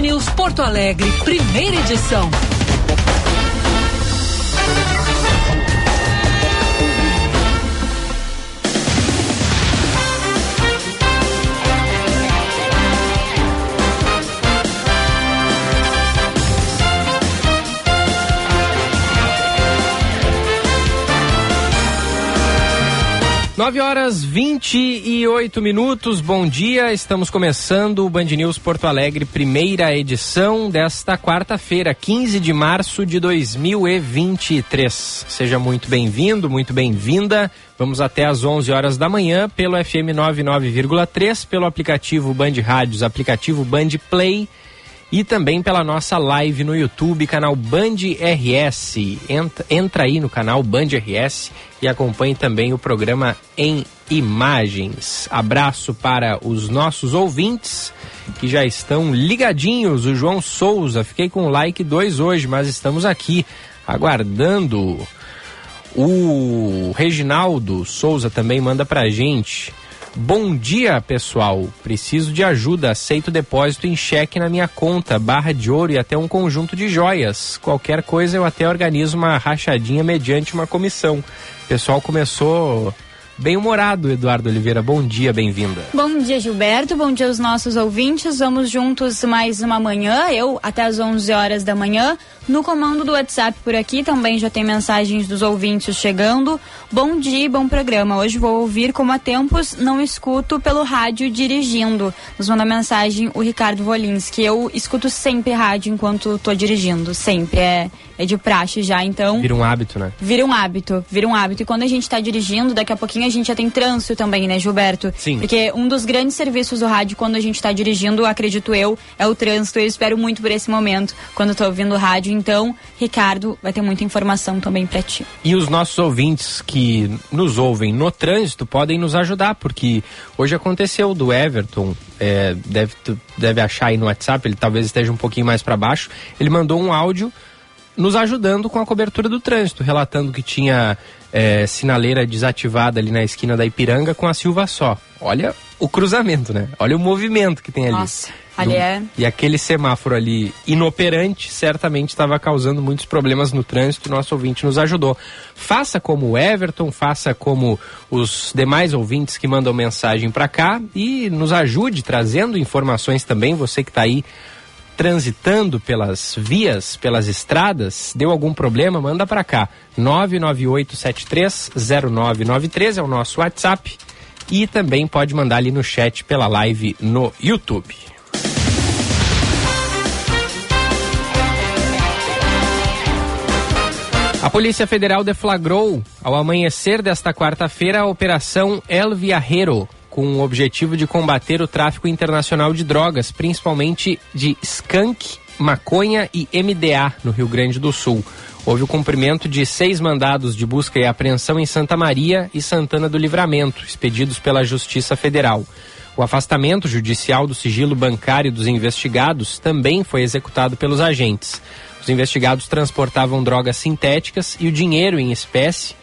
News Porto Alegre, primeira edição. Nove horas vinte e oito minutos, bom dia, estamos começando o Band News Porto Alegre, primeira edição desta quarta-feira, 15 de março de 2023. Seja muito bem-vindo, muito bem-vinda, vamos até às 11 horas da manhã pelo FM 99,3, pelo aplicativo Band Rádios, aplicativo Band Play e também pela nossa live no YouTube, canal Band RS. Entra, aí no canal Band RS e acompanhe também o programa em imagens. Abraço para os nossos ouvintes que já estão ligadinhos. O João Souza, fiquei com like 2 hoje, mas estamos aqui aguardando. O Reginaldo Souza também manda pra gente. Bom dia, pessoal. Preciso de ajuda. Aceito depósito em cheque na minha conta, barra de ouro e até um conjunto de joias. Qualquer coisa eu até organizo uma rachadinha mediante uma comissão. O pessoal começou bem humorado, Eduardo Oliveira. Bom dia, bem-vinda. Bom dia, Gilberto. Bom dia aos nossos ouvintes. Vamos juntos mais uma manhã, eu até às 11 horas da manhã. No comando do WhatsApp por aqui também já tem mensagens dos ouvintes chegando. Bom dia, bom programa. Hoje vou ouvir como há tempos não escuto pelo rádio dirigindo. Nos manda mensagem o Ricardo Volinski. Eu escuto sempre rádio enquanto estou dirigindo, sempre. É, é de praxe já, então. Vira um hábito, né? Vira um hábito, vira um hábito. E quando a gente está dirigindo, daqui a pouquinho a gente já tem trânsito também, né, Gilberto? Sim. Porque um dos grandes serviços do rádio quando a gente está dirigindo, acredito eu, é o trânsito. Eu espero muito por esse momento, quando estou ouvindo o rádio então, Ricardo, vai ter muita informação também para ti. E os nossos ouvintes que nos ouvem no trânsito podem nos ajudar, porque hoje aconteceu do Everton, é, deve, deve achar aí no WhatsApp, ele talvez esteja um pouquinho mais para baixo. Ele mandou um áudio nos ajudando com a cobertura do trânsito, relatando que tinha é, sinaleira desativada ali na esquina da Ipiranga com a Silva só. Olha o cruzamento, né? Olha o movimento que tem ali. Nossa. Ali é... E aquele semáforo ali inoperante certamente estava causando muitos problemas no trânsito. Nosso ouvinte nos ajudou. Faça como o Everton, faça como os demais ouvintes que mandam mensagem para cá e nos ajude trazendo informações também. Você que está aí transitando pelas vias, pelas estradas, deu algum problema, manda para cá. 998730993 é o nosso WhatsApp e também pode mandar ali no chat pela live no YouTube. A Polícia Federal deflagrou, ao amanhecer desta quarta-feira, a Operação El Viajero, com o objetivo de combater o tráfico internacional de drogas, principalmente de skunk, maconha e MDA no Rio Grande do Sul. Houve o cumprimento de seis mandados de busca e apreensão em Santa Maria e Santana do Livramento, expedidos pela Justiça Federal. O afastamento judicial do sigilo bancário dos investigados também foi executado pelos agentes. Os investigados transportavam drogas sintéticas e o dinheiro em espécie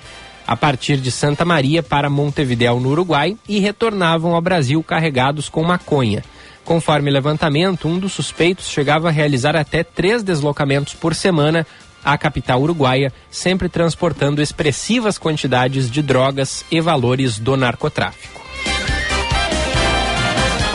a partir de Santa Maria para Montevidéu, no Uruguai, e retornavam ao Brasil carregados com maconha. Conforme levantamento, um dos suspeitos chegava a realizar até três deslocamentos por semana à capital uruguaia, sempre transportando expressivas quantidades de drogas e valores do narcotráfico.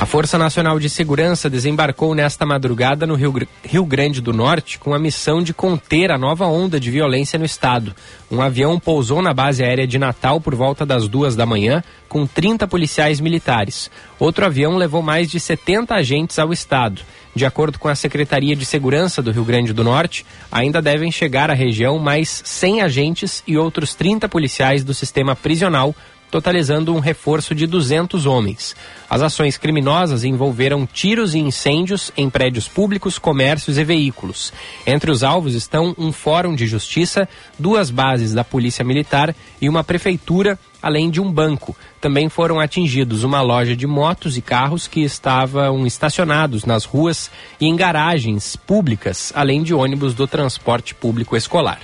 A Força Nacional de Segurança desembarcou nesta madrugada no Rio, Rio, Grande do Norte com a missão de conter a nova onda de violência no estado. Um avião pousou na base aérea de Natal por volta das duas da manhã, com 30 policiais militares. Outro avião levou mais de 70 agentes ao estado. De acordo com a Secretaria de Segurança do Rio Grande do Norte, ainda devem chegar à região mais 100 agentes e outros 30 policiais do sistema prisional totalizando um reforço de 200 homens. As ações criminosas envolveram tiros e incêndios em prédios públicos, comércios e veículos. Entre os alvos estão um fórum de justiça, duas bases da Polícia Militar e uma prefeitura, além de um banco. Também foram atingidos uma loja de motos e carros que estavam estacionados nas ruas e em garagens públicas, além de ônibus do transporte público escolar.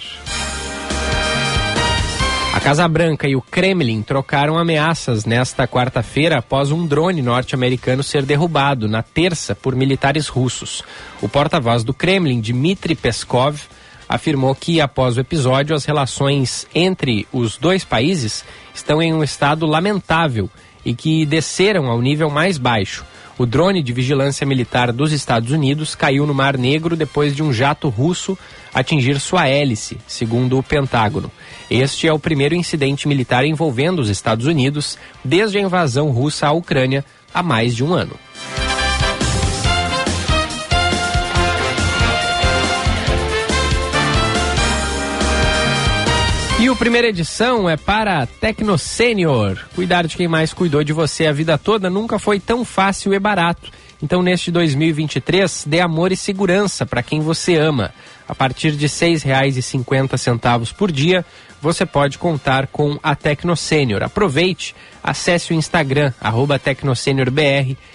A Casa Branca e o Kremlin trocaram ameaças nesta quarta-feira após um drone norte-americano ser derrubado na terça por militares russos. O porta-voz do Kremlin, Dmitry Peskov, afirmou que após o episódio as relações entre os dois países estão em um estado lamentável e que desceram ao nível mais baixo. O drone de vigilância militar dos Estados Unidos caiu no Mar Negro depois de um jato russo atingir sua hélice, segundo o Pentágono. Este é o primeiro incidente militar envolvendo os Estados Unidos desde a invasão russa à Ucrânia há mais de um ano. Primeira edição é para Tecno Sênior. Cuidar de quem mais cuidou de você a vida toda nunca foi tão fácil e barato. Então, neste 2023, dê amor e segurança para quem você ama. A partir de R$ 6,50 por dia, você pode contar com a Tecno Sênior. Aproveite, acesse o Instagram, arroba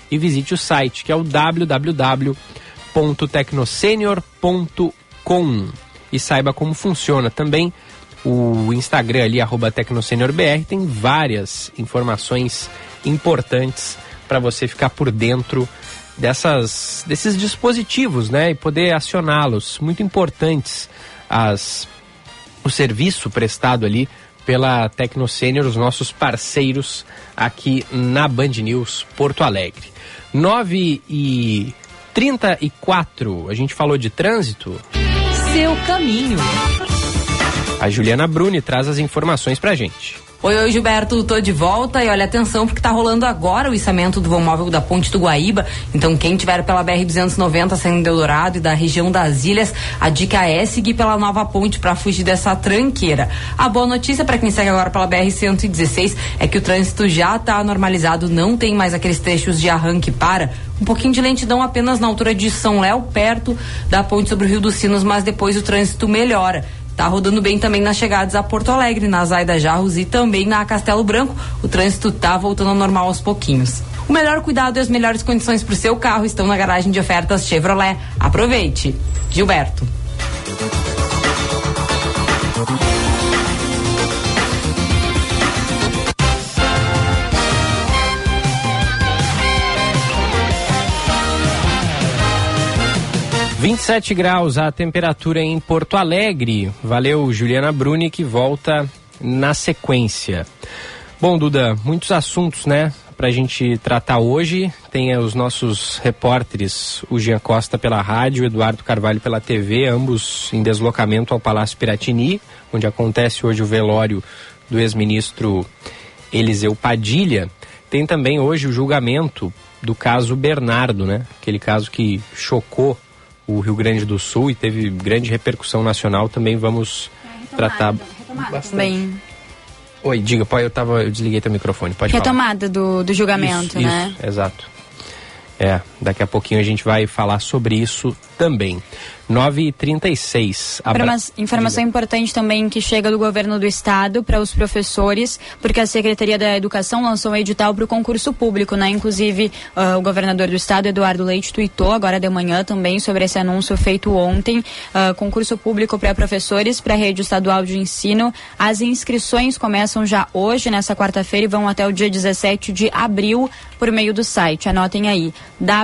e visite o site, que é o www.tecnosenior.com e saiba como funciona. Também o Instagram ali, arroba TecnoSeniorBR, tem várias informações importantes para você ficar por dentro dessas, desses dispositivos, né? E poder acioná-los. Muito importantes as, o serviço prestado ali pela Tecnosênior, os nossos parceiros aqui na Band News Porto Alegre. 9 e 34, a gente falou de trânsito. Seu caminho. A Juliana Bruni traz as informações pra gente. Oi, oi, Gilberto, tô de volta e olha atenção porque tá rolando agora o içamento do vão móvel da Ponte do Guaíba. Então, quem tiver pela BR 290 saindo de Eldorado e da região das ilhas, a dica é seguir pela nova ponte para fugir dessa tranqueira. A boa notícia para quem segue agora pela BR 116 é que o trânsito já tá normalizado, não tem mais aqueles trechos de arranque para. Um pouquinho de lentidão apenas na altura de São Léo, perto da ponte sobre o Rio dos Sinos, mas depois o trânsito melhora. Tá rodando bem também nas chegadas a Porto Alegre, na Zaida Jarros e também na Castelo Branco. O trânsito tá voltando ao normal aos pouquinhos. O melhor cuidado e as melhores condições para o seu carro estão na garagem de ofertas Chevrolet. Aproveite. Gilberto. 27 graus a temperatura em Porto Alegre. Valeu, Juliana Bruni, que volta na sequência. Bom, Duda, muitos assuntos, né, para a gente tratar hoje. Tem os nossos repórteres, o Jean Costa pela rádio, o Eduardo Carvalho pela TV, ambos em deslocamento ao Palácio Piratini, onde acontece hoje o velório do ex-ministro Eliseu Padilha. Tem também hoje o julgamento do caso Bernardo, né? Aquele caso que chocou o Rio Grande do Sul e teve grande repercussão nacional, também vamos é, tratar bastante. Bem. Oi, diga, pode, eu tava, eu desliguei teu microfone, pode Retomada falar. Do, do julgamento, isso, né? Isso, exato. É, daqui a pouquinho a gente vai falar sobre isso também. 9h36. Abra... Informação importante também que chega do governo do estado para os professores, porque a Secretaria da Educação lançou um edital para o concurso público, né? Inclusive, uh, o governador do estado, Eduardo Leite, tuitou agora de manhã também sobre esse anúncio feito ontem. Uh, concurso público para professores para a rede estadual de ensino. As inscrições começam já hoje, nessa quarta-feira, e vão até o dia 17 de abril por meio do site. Anotem aí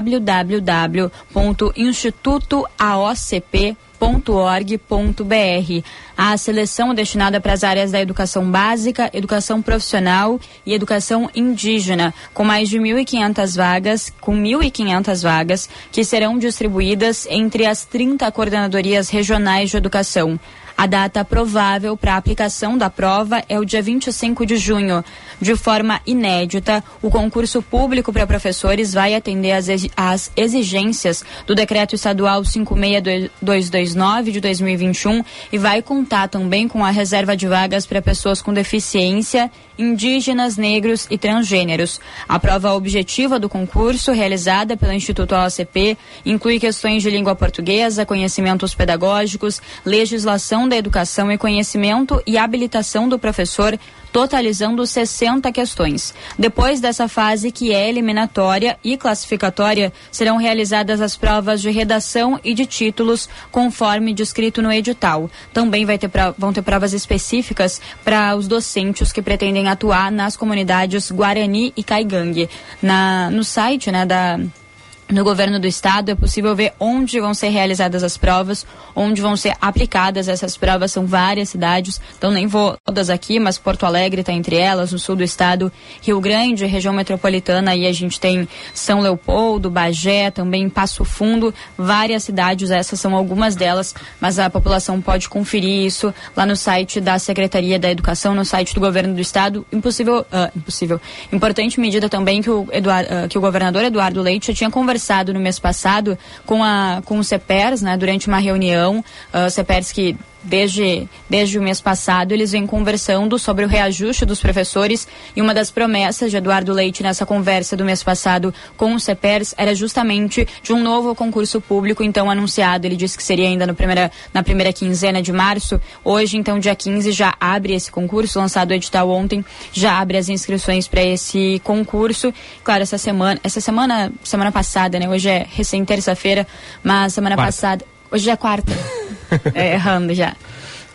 www.institutoaocp.org.br. A seleção é destinada para as áreas da educação básica, educação profissional e educação indígena, com mais de 1.500 vagas, com 1.500 vagas que serão distribuídas entre as 30 coordenadorias regionais de educação. A data provável para a aplicação da prova é o dia 25 de junho. De forma inédita, o concurso público para professores vai atender às exigências do Decreto Estadual 56229 de 2021 e vai contar também com a reserva de vagas para pessoas com deficiência indígenas, negros e transgêneros. A prova objetiva do concurso, realizada pelo Instituto OCP, inclui questões de língua portuguesa, conhecimentos pedagógicos, legislação da educação e conhecimento e habilitação do professor totalizando 60 questões. Depois dessa fase, que é eliminatória e classificatória, serão realizadas as provas de redação e de títulos, conforme descrito no edital. Também ter, vão ter provas específicas para os docentes que pretendem atuar nas comunidades Guarani e Caigangue. Na, no site né, da no governo do estado é possível ver onde vão ser realizadas as provas, onde vão ser aplicadas essas provas. São várias cidades, então nem vou todas aqui, mas Porto Alegre está entre elas, no sul do estado, Rio Grande, região metropolitana, aí a gente tem São Leopoldo, Bagé, também Passo Fundo, várias cidades, essas são algumas delas, mas a população pode conferir isso lá no site da Secretaria da Educação, no site do governo do estado. Impossível, uh, impossível. Importante medida também que o, Eduard, uh, que o governador Eduardo Leite já tinha conversado conversado no mês passado com, a, com o CEPERS, né, durante uma reunião, uh, CEPERS que desde, desde o mês passado, eles vêm conversando sobre o reajuste dos professores e uma das promessas de Eduardo Leite nessa conversa do mês passado com o CEPERS era justamente de um novo concurso público, então anunciado. Ele disse que seria ainda primeira, na primeira quinzena de março. Hoje, então, dia 15, já abre esse concurso, lançado o edital ontem, já abre as inscrições para esse concurso. Claro, essa semana, essa semana, semana passada, né? Hoje é recém terça-feira, mas semana Quarta. passada. Hoje é quarta. É, errando já.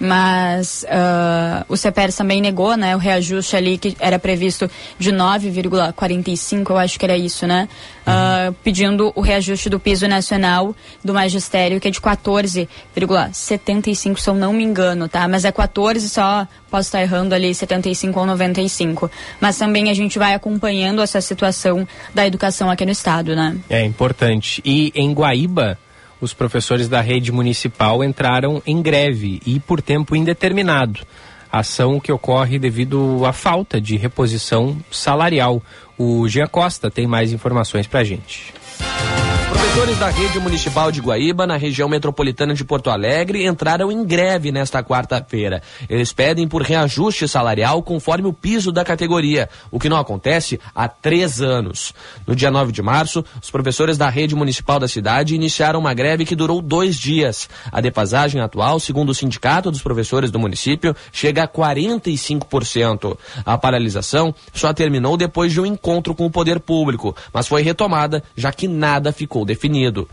Mas uh, o CEPERS também negou, né, o reajuste ali que era previsto de 9,45, eu acho que era isso, né? Uh, pedindo o reajuste do piso nacional do magistério, que é de 14,75, se eu não me engano, tá? Mas é 14 só, posso estar errando ali, 75 ou 95. Mas também a gente vai acompanhando essa situação da educação aqui no estado, né? É importante. E em Guaíba, os professores da rede municipal entraram em greve e por tempo indeterminado. Ação que ocorre devido à falta de reposição salarial. O Jean Costa tem mais informações para a gente. Professores da rede municipal de Guaíba, na região metropolitana de Porto Alegre, entraram em greve nesta quarta-feira. Eles pedem por reajuste salarial conforme o piso da categoria, o que não acontece há três anos. No dia 9 de março, os professores da rede municipal da cidade iniciaram uma greve que durou dois dias. A defasagem atual, segundo o sindicato dos professores do município, chega a 45%. A paralisação só terminou depois de um encontro com o poder público, mas foi retomada, já que nada ficou definido definido.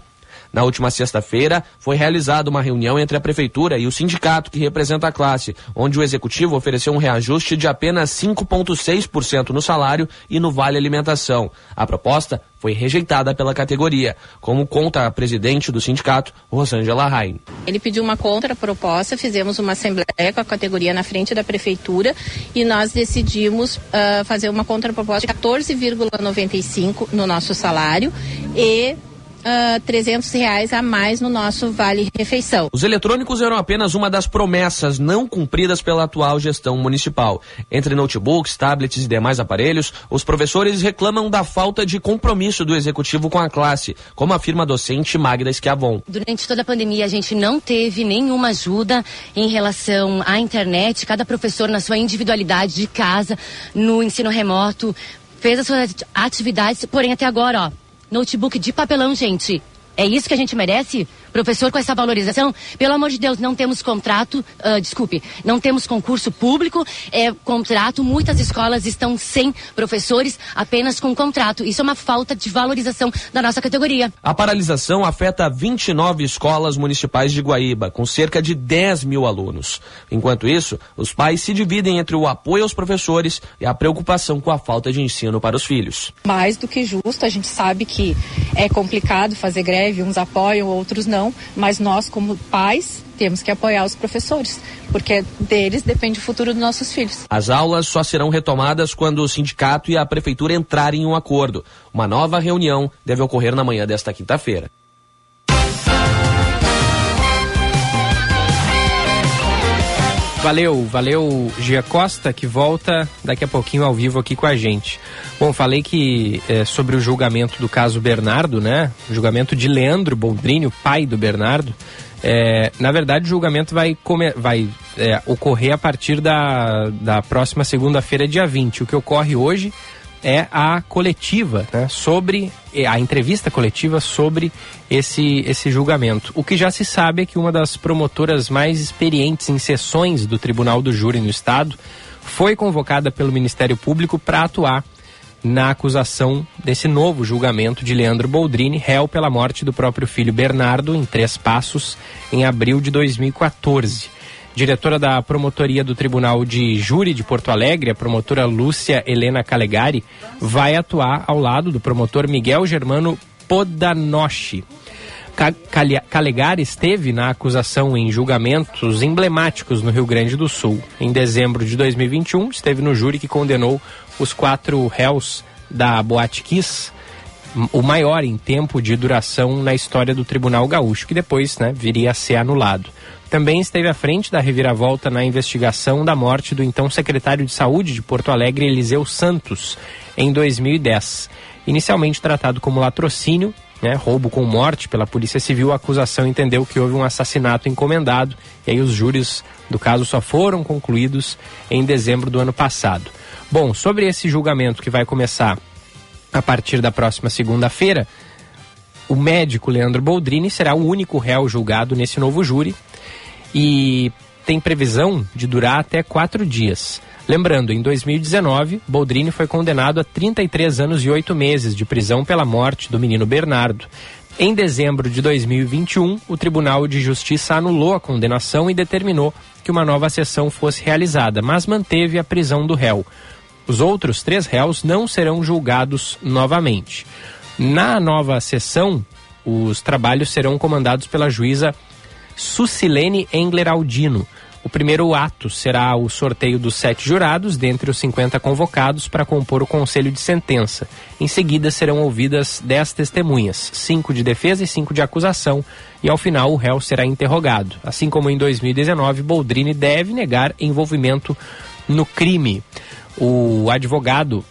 Na última sexta-feira, foi realizada uma reunião entre a Prefeitura e o sindicato que representa a classe, onde o Executivo ofereceu um reajuste de apenas 5,6% no salário e no vale alimentação. A proposta foi rejeitada pela categoria, como conta a presidente do sindicato, Rosângela Rain. Ele pediu uma contraproposta, fizemos uma assembleia com a categoria na frente da prefeitura e nós decidimos uh, fazer uma contraproposta de 14,95 no nosso salário e uh, ah, 300 reais a mais no nosso Vale Refeição. Os eletrônicos eram apenas uma das promessas não cumpridas pela atual gestão municipal. Entre notebooks, tablets e demais aparelhos, os professores reclamam da falta de compromisso do executivo com a classe, como afirma a docente Magda Schiavon. Durante toda a pandemia, a gente não teve nenhuma ajuda em relação à internet. Cada professor, na sua individualidade de casa, no ensino remoto, fez as suas atividades, porém até agora, ó, notebook de papelão, gente. É isso que a gente merece? Professor, com essa valorização, pelo amor de Deus, não temos contrato, uh, desculpe, não temos concurso público, é contrato. Muitas escolas estão sem professores, apenas com contrato. Isso é uma falta de valorização da nossa categoria. A paralisação afeta 29 escolas municipais de Guaíba, com cerca de 10 mil alunos. Enquanto isso, os pais se dividem entre o apoio aos professores e a preocupação com a falta de ensino para os filhos. Mais do que justo, a gente sabe que é complicado fazer greve, uns apoiam, outros não mas nós, como pais, temos que apoiar os professores, porque deles depende o futuro dos nossos filhos. As aulas só serão retomadas quando o sindicato e a prefeitura entrarem em um acordo. Uma nova reunião deve ocorrer na manhã desta quinta-feira. Valeu, valeu Gia Costa, que volta daqui a pouquinho ao vivo aqui com a gente. Bom, falei que é, sobre o julgamento do caso Bernardo, né? O julgamento de Leandro Boldrini, o pai do Bernardo. É, na verdade, o julgamento vai, vai é, ocorrer a partir da, da próxima segunda-feira, dia 20. O que ocorre hoje é a coletiva, né, sobre é, a entrevista coletiva sobre esse, esse julgamento. O que já se sabe é que uma das promotoras mais experientes em sessões do Tribunal do Júri no Estado foi convocada pelo Ministério Público para atuar na acusação desse novo julgamento de Leandro Boldrini, réu pela morte do próprio filho Bernardo, em Três Passos, em abril de 2014. Diretora da promotoria do Tribunal de Júri de Porto Alegre, a promotora Lúcia Helena Calegari, vai atuar ao lado do promotor Miguel Germano Podanoshi. Calegari esteve na acusação em julgamentos emblemáticos no Rio Grande do Sul. Em dezembro de 2021, esteve no júri que condenou os quatro réus da Boate Kiss, o maior em tempo de duração na história do Tribunal Gaúcho, que depois né, viria a ser anulado. Também esteve à frente da reviravolta na investigação da morte do então secretário de Saúde de Porto Alegre, Eliseu Santos, em 2010. Inicialmente tratado como latrocínio, né, roubo com morte pela Polícia Civil, a acusação entendeu que houve um assassinato encomendado e aí os júris do caso só foram concluídos em dezembro do ano passado. Bom, sobre esse julgamento que vai começar a partir da próxima segunda-feira, o médico Leandro Boldrini será o único réu julgado nesse novo júri e tem previsão de durar até quatro dias. Lembrando, em 2019, Boldrini foi condenado a 33 anos e 8 meses de prisão pela morte do menino Bernardo. Em dezembro de 2021, o Tribunal de Justiça anulou a condenação e determinou que uma nova sessão fosse realizada, mas manteve a prisão do réu. Os outros três réus não serão julgados novamente. Na nova sessão, os trabalhos serão comandados pela juíza Sucilene Engler Aldino. O primeiro ato será o sorteio dos sete jurados, dentre os 50 convocados, para compor o conselho de sentença. Em seguida serão ouvidas dez testemunhas, cinco de defesa e cinco de acusação, e ao final o réu será interrogado. Assim como em 2019, Boldrini deve negar envolvimento no crime. O advogado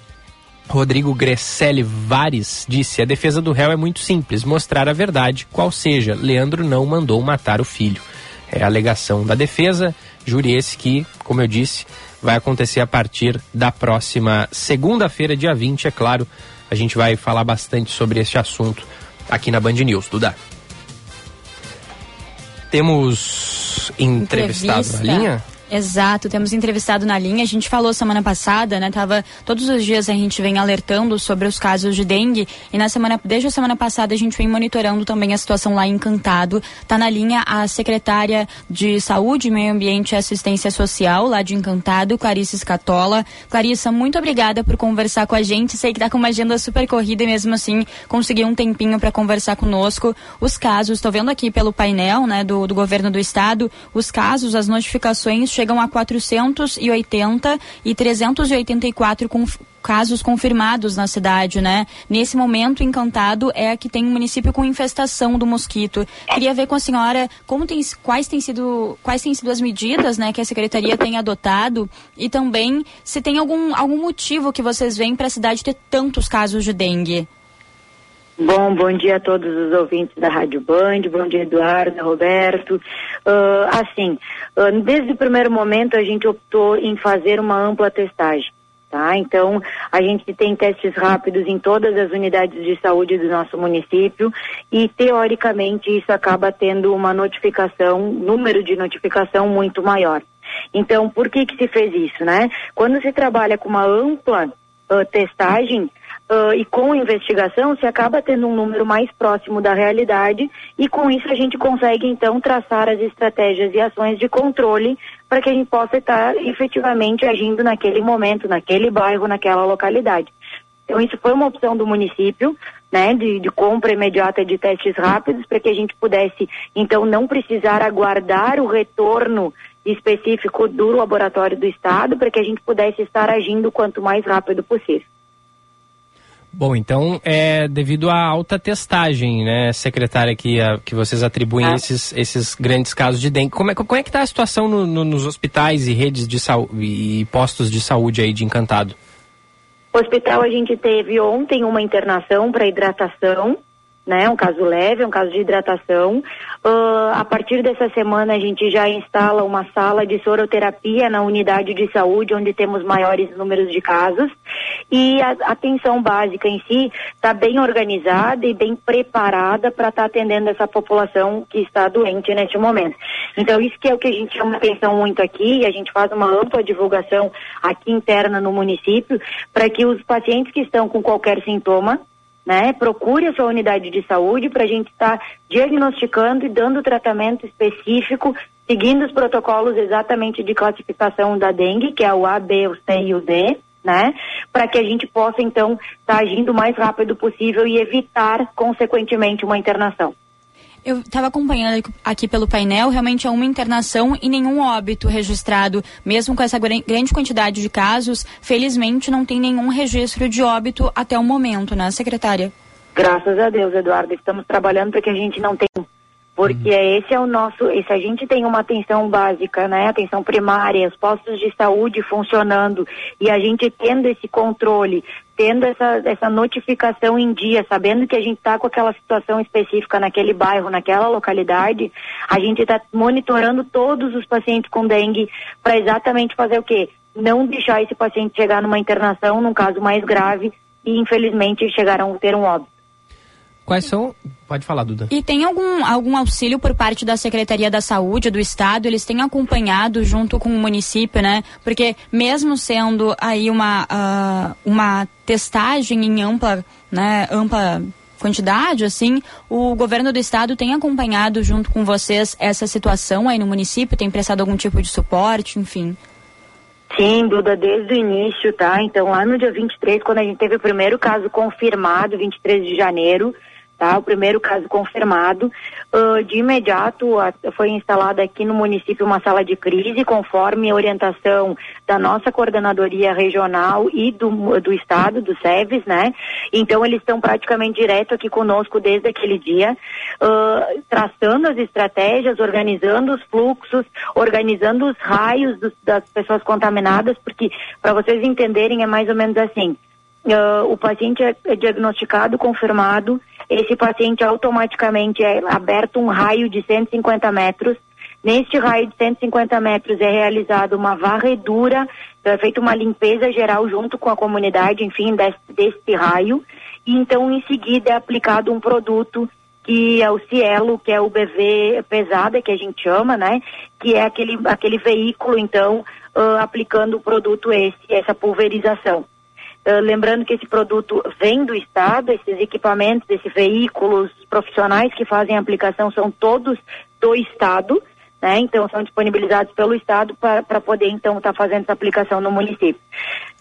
Rodrigo Gresselli Vares disse: a defesa do réu é muito simples, mostrar a verdade, qual seja, Leandro não mandou matar o filho. É a alegação da defesa, júri esse que, como eu disse, vai acontecer a partir da próxima segunda-feira, dia 20, é claro. A gente vai falar bastante sobre este assunto aqui na Band News. Duda. Temos entrevistado Entrevista. na linha? Exato, temos entrevistado na linha. A gente falou semana passada, né? Tava todos os dias a gente vem alertando sobre os casos de dengue e na semana desde a semana passada a gente vem monitorando também a situação lá em Encantado. Tá na linha a secretária de Saúde, Meio Ambiente e Assistência Social lá de Encantado, Clarice Scatola. Clarissa, muito obrigada por conversar com a gente. Sei que tá com uma agenda super corrida e mesmo assim conseguiu um tempinho para conversar conosco. Os casos, estou vendo aqui pelo painel, né, do, do governo do estado, os casos, as notificações chegam a 480 e 384 com casos confirmados na cidade, né? Nesse momento, Encantado é que tem um município com infestação do mosquito. Queria ver com a senhora como tem, quais têm sido quais têm sido as medidas, né, que a secretaria tem adotado e também se tem algum algum motivo que vocês veem para a cidade ter tantos casos de dengue. Bom, bom dia a todos os ouvintes da Rádio Band, bom dia Eduardo, Roberto. Uh, assim, uh, desde o primeiro momento a gente optou em fazer uma ampla testagem, tá? Então, a gente tem testes rápidos em todas as unidades de saúde do nosso município e, teoricamente, isso acaba tendo uma notificação, número de notificação muito maior. Então, por que que se fez isso, né? Quando se trabalha com uma ampla uh, testagem, Uh, e com investigação se acaba tendo um número mais próximo da realidade e com isso a gente consegue então traçar as estratégias e ações de controle para que a gente possa estar efetivamente agindo naquele momento, naquele bairro, naquela localidade. Então isso foi uma opção do município, né, de, de compra imediata de testes rápidos para que a gente pudesse então não precisar aguardar o retorno específico do laboratório do estado para que a gente pudesse estar agindo quanto mais rápido possível. Bom, então é devido à alta testagem, né, secretária, que, a, que vocês atribuem Ah. esses, esses grandes casos de dengue. Como é, como é que está a situação no- no- nos hospitais e redes de saúde e postos de saúde aí de Encantado? Hospital a gente teve ontem uma internação para hidratação, né? Um caso leve, um caso de hidratação. Uh, a partir dessa semana a gente já instala uma sala de soroterapia na unidade de saúde, onde temos maiores números de casos. E a atenção básica em si está bem organizada e bem preparada para estar tá atendendo essa população que está doente neste momento. Então isso que é o que a gente chama atenção muito aqui, e a gente faz uma ampla divulgação aqui interna no município, para que os pacientes que estão com qualquer sintoma, né? Procure a sua unidade de saúde para a gente estar tá diagnosticando e dando tratamento específico, seguindo os protocolos exatamente de classificação da dengue, que é o A, B, o C e o D, né? Para que a gente possa então estar tá agindo o mais rápido possível e evitar, consequentemente, uma internação. Eu estava acompanhando aqui pelo painel, realmente é uma internação e nenhum óbito registrado. Mesmo com essa grande quantidade de casos, felizmente não tem nenhum registro de óbito até o momento, né, secretária? Graças a Deus, Eduardo. Estamos trabalhando para que a gente não tenha porque uhum. esse é o nosso, se a gente tem uma atenção básica, né, atenção primária, os postos de saúde funcionando e a gente tendo esse controle, tendo essa, essa notificação em dia, sabendo que a gente está com aquela situação específica naquele bairro, naquela localidade, a gente está monitorando todos os pacientes com dengue para exatamente fazer o quê? Não deixar esse paciente chegar numa internação, num caso mais grave, e infelizmente chegarão a ter um óbito. Quais são. Pode falar, Duda. E tem algum, algum auxílio por parte da Secretaria da Saúde do Estado? Eles têm acompanhado junto com o município, né? Porque mesmo sendo aí uma, uh, uma testagem em ampla, né, ampla quantidade, assim, o governo do estado tem acompanhado junto com vocês essa situação aí no município, tem prestado algum tipo de suporte, enfim? Sim, Duda, desde o início, tá? Então, lá no dia 23, quando a gente teve o primeiro caso confirmado, 23 de janeiro, tá? O primeiro caso confirmado. Uh, de imediato foi instalada aqui no município uma sala de crise, conforme orientação da nossa coordenadoria regional e do, do estado, do SEVES, né? Então eles estão praticamente direto aqui conosco desde aquele dia, uh, traçando as estratégias, organizando os fluxos, organizando os raios dos, das pessoas contaminadas, porque para vocês entenderem é mais ou menos assim. Uh, o paciente é, é diagnosticado, confirmado, esse paciente automaticamente é aberto um raio de 150 metros. Neste raio de 150 metros é realizada uma varredura, então é feita uma limpeza geral junto com a comunidade, enfim, desse, desse raio. E então, em seguida, é aplicado um produto que é o Cielo, que é o BV pesada, que a gente chama, né? Que é aquele, aquele veículo, então, uh, aplicando o produto esse, essa pulverização. Uh, lembrando que esse produto vem do Estado, esses equipamentos, esses veículos profissionais que fazem a aplicação são todos do Estado, né? Então são disponibilizados pelo Estado para poder então estar tá fazendo essa aplicação no município.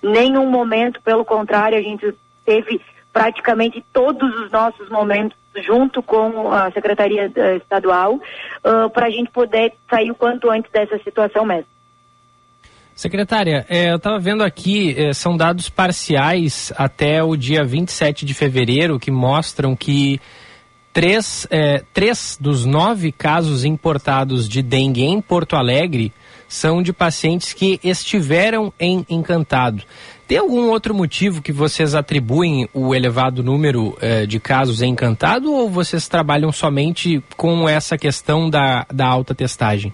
Nenhum momento, pelo contrário, a gente teve praticamente todos os nossos momentos junto com a Secretaria uh, Estadual uh, para a gente poder sair o quanto antes dessa situação mesmo. Secretária, é, eu estava vendo aqui, é, são dados parciais até o dia 27 de fevereiro que mostram que três, é, três dos nove casos importados de dengue em Porto Alegre são de pacientes que estiveram em Encantado. Tem algum outro motivo que vocês atribuem o elevado número é, de casos em Encantado ou vocês trabalham somente com essa questão da, da alta testagem?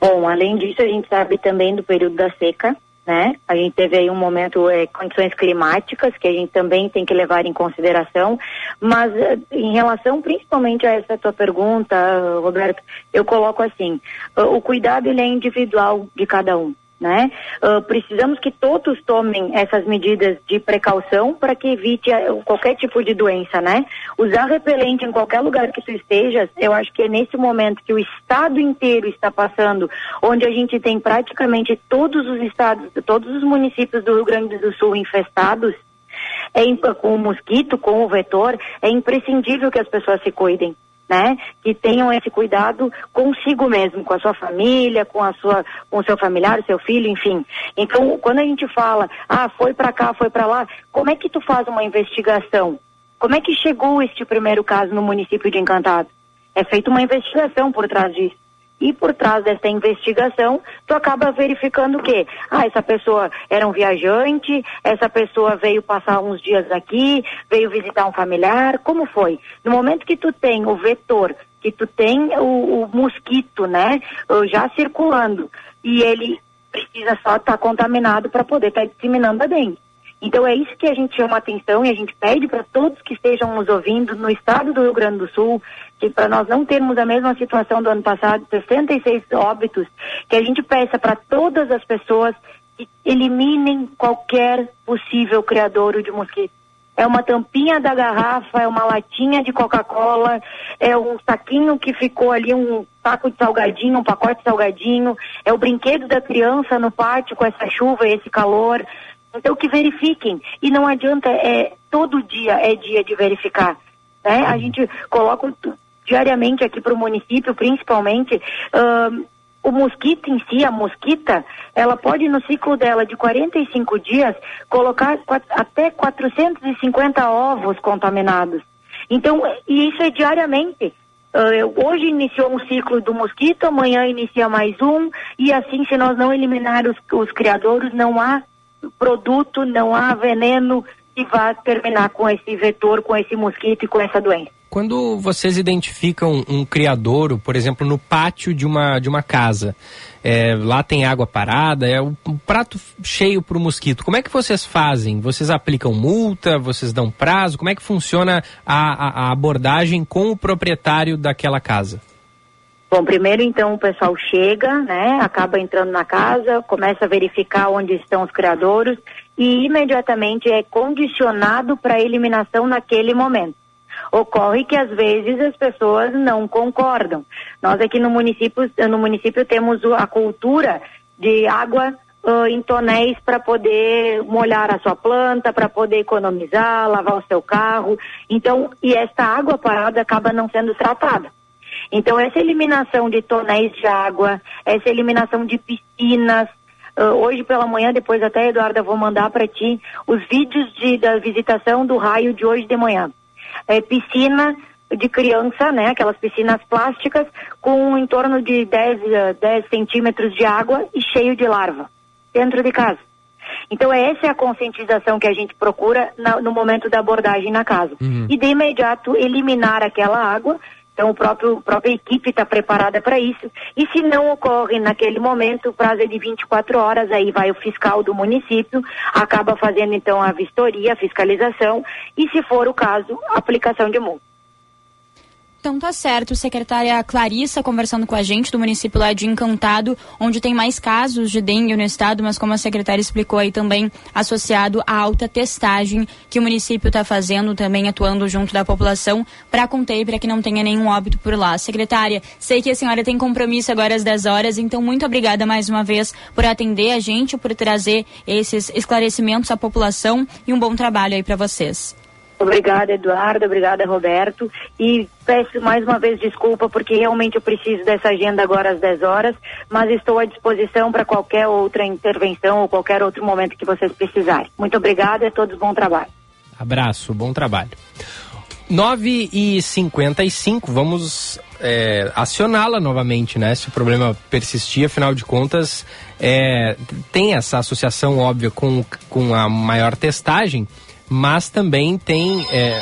Bom, além disso, a gente sabe também do período da seca, né? A gente teve aí um momento, é, condições climáticas, que a gente também tem que levar em consideração, mas eh, em relação principalmente a essa tua pergunta, Roberto, eu coloco assim, o cuidado ele é individual de cada um né? Uh, precisamos que todos tomem essas medidas de precaução para que evite uh, qualquer tipo de doença, né? Usar repelente em qualquer lugar que tu estejas, eu acho que é nesse momento que o estado inteiro está passando, onde a gente tem praticamente todos os estados, todos os municípios do Rio Grande do Sul infestados, é, com o mosquito, com o vetor, é imprescindível que as pessoas se cuidem né? Que tenham esse cuidado consigo mesmo, com a sua família, com a sua, com o seu familiar, o seu filho, enfim. Então, quando a gente fala, ah, foi para cá, foi para lá, como é que tu faz uma investigação? Como é que chegou este primeiro caso no município de Encantado? É feita uma investigação por trás disso. E por trás dessa investigação, tu acaba verificando o quê? Ah, essa pessoa era um viajante, essa pessoa veio passar uns dias aqui, veio visitar um familiar, como foi? No momento que tu tem o vetor, que tu tem o, o mosquito, né, já circulando, e ele precisa só estar tá contaminado para poder estar tá disseminando a dengue. Então é isso que a gente chama atenção e a gente pede para todos que estejam nos ouvindo no estado do Rio Grande do Sul, que para nós não termos a mesma situação do ano passado, 66 óbitos, que a gente peça para todas as pessoas que eliminem qualquer possível criador de mosquito. É uma tampinha da garrafa, é uma latinha de Coca-Cola, é um saquinho que ficou ali, um saco de salgadinho, um pacote de salgadinho, é o brinquedo da criança no pátio com essa chuva e esse calor. Então que verifiquem. E não adianta, é, todo dia é dia de verificar. Né? A gente coloca diariamente aqui para o município, principalmente, o mosquito em si, a mosquita, ela pode no ciclo dela de 45 dias colocar até 450 ovos contaminados. Então, e isso é diariamente. Uh, hoje iniciou um ciclo do mosquito, amanhã inicia mais um, e assim, se nós não eliminar os, os criadores, não há produto, não há veneno que vá terminar com esse vetor, com esse mosquito e com essa doença. Quando vocês identificam um criadouro, por exemplo, no pátio de uma, de uma casa, é, lá tem água parada, é um, um prato cheio para o mosquito. Como é que vocês fazem? Vocês aplicam multa? Vocês dão prazo? Como é que funciona a, a, a abordagem com o proprietário daquela casa? Bom, primeiro então o pessoal chega, né, acaba entrando na casa, começa a verificar onde estão os criadouros e imediatamente é condicionado para eliminação naquele momento. Ocorre que às vezes as pessoas não concordam. Nós aqui no município, no município temos a cultura de água uh, em tonéis para poder molhar a sua planta, para poder economizar, lavar o seu carro. Então, e esta água parada acaba não sendo tratada. Então, essa eliminação de tonéis de água, essa eliminação de piscinas, uh, hoje pela manhã, depois até, Eduarda, vou mandar para ti os vídeos de, da visitação do raio de hoje de manhã. É, piscina de criança, né, aquelas piscinas plásticas, com em torno de 10, 10 centímetros de água e cheio de larva, dentro de casa. Então, essa é a conscientização que a gente procura na, no momento da abordagem na casa. Uhum. E de imediato eliminar aquela água então, o próprio, a própria equipe está preparada para isso. E se não ocorre naquele momento, o prazo é de 24 horas, aí vai o fiscal do município, acaba fazendo então a vistoria, a fiscalização, e se for o caso, aplicação de multa. Então tá certo, secretária Clarissa conversando com a gente do município lá de Encantado, onde tem mais casos de dengue no estado, mas como a secretária explicou aí também associado à alta testagem que o município está fazendo, também atuando junto da população para conter para que não tenha nenhum óbito por lá. Secretária, sei que a senhora tem compromisso agora às 10 horas, então muito obrigada mais uma vez por atender a gente, por trazer esses esclarecimentos à população e um bom trabalho aí para vocês. Obrigada, Eduardo. Obrigada, Roberto. E peço mais uma vez desculpa, porque realmente eu preciso dessa agenda agora às 10 horas, mas estou à disposição para qualquer outra intervenção ou qualquer outro momento que vocês precisarem. Muito obrigada e a todos bom trabalho. Abraço, bom trabalho. 9 e 55 vamos é, acioná-la novamente, né? Se o problema persistir, afinal de contas, é, tem essa associação óbvia com, com a maior testagem mas também tem é,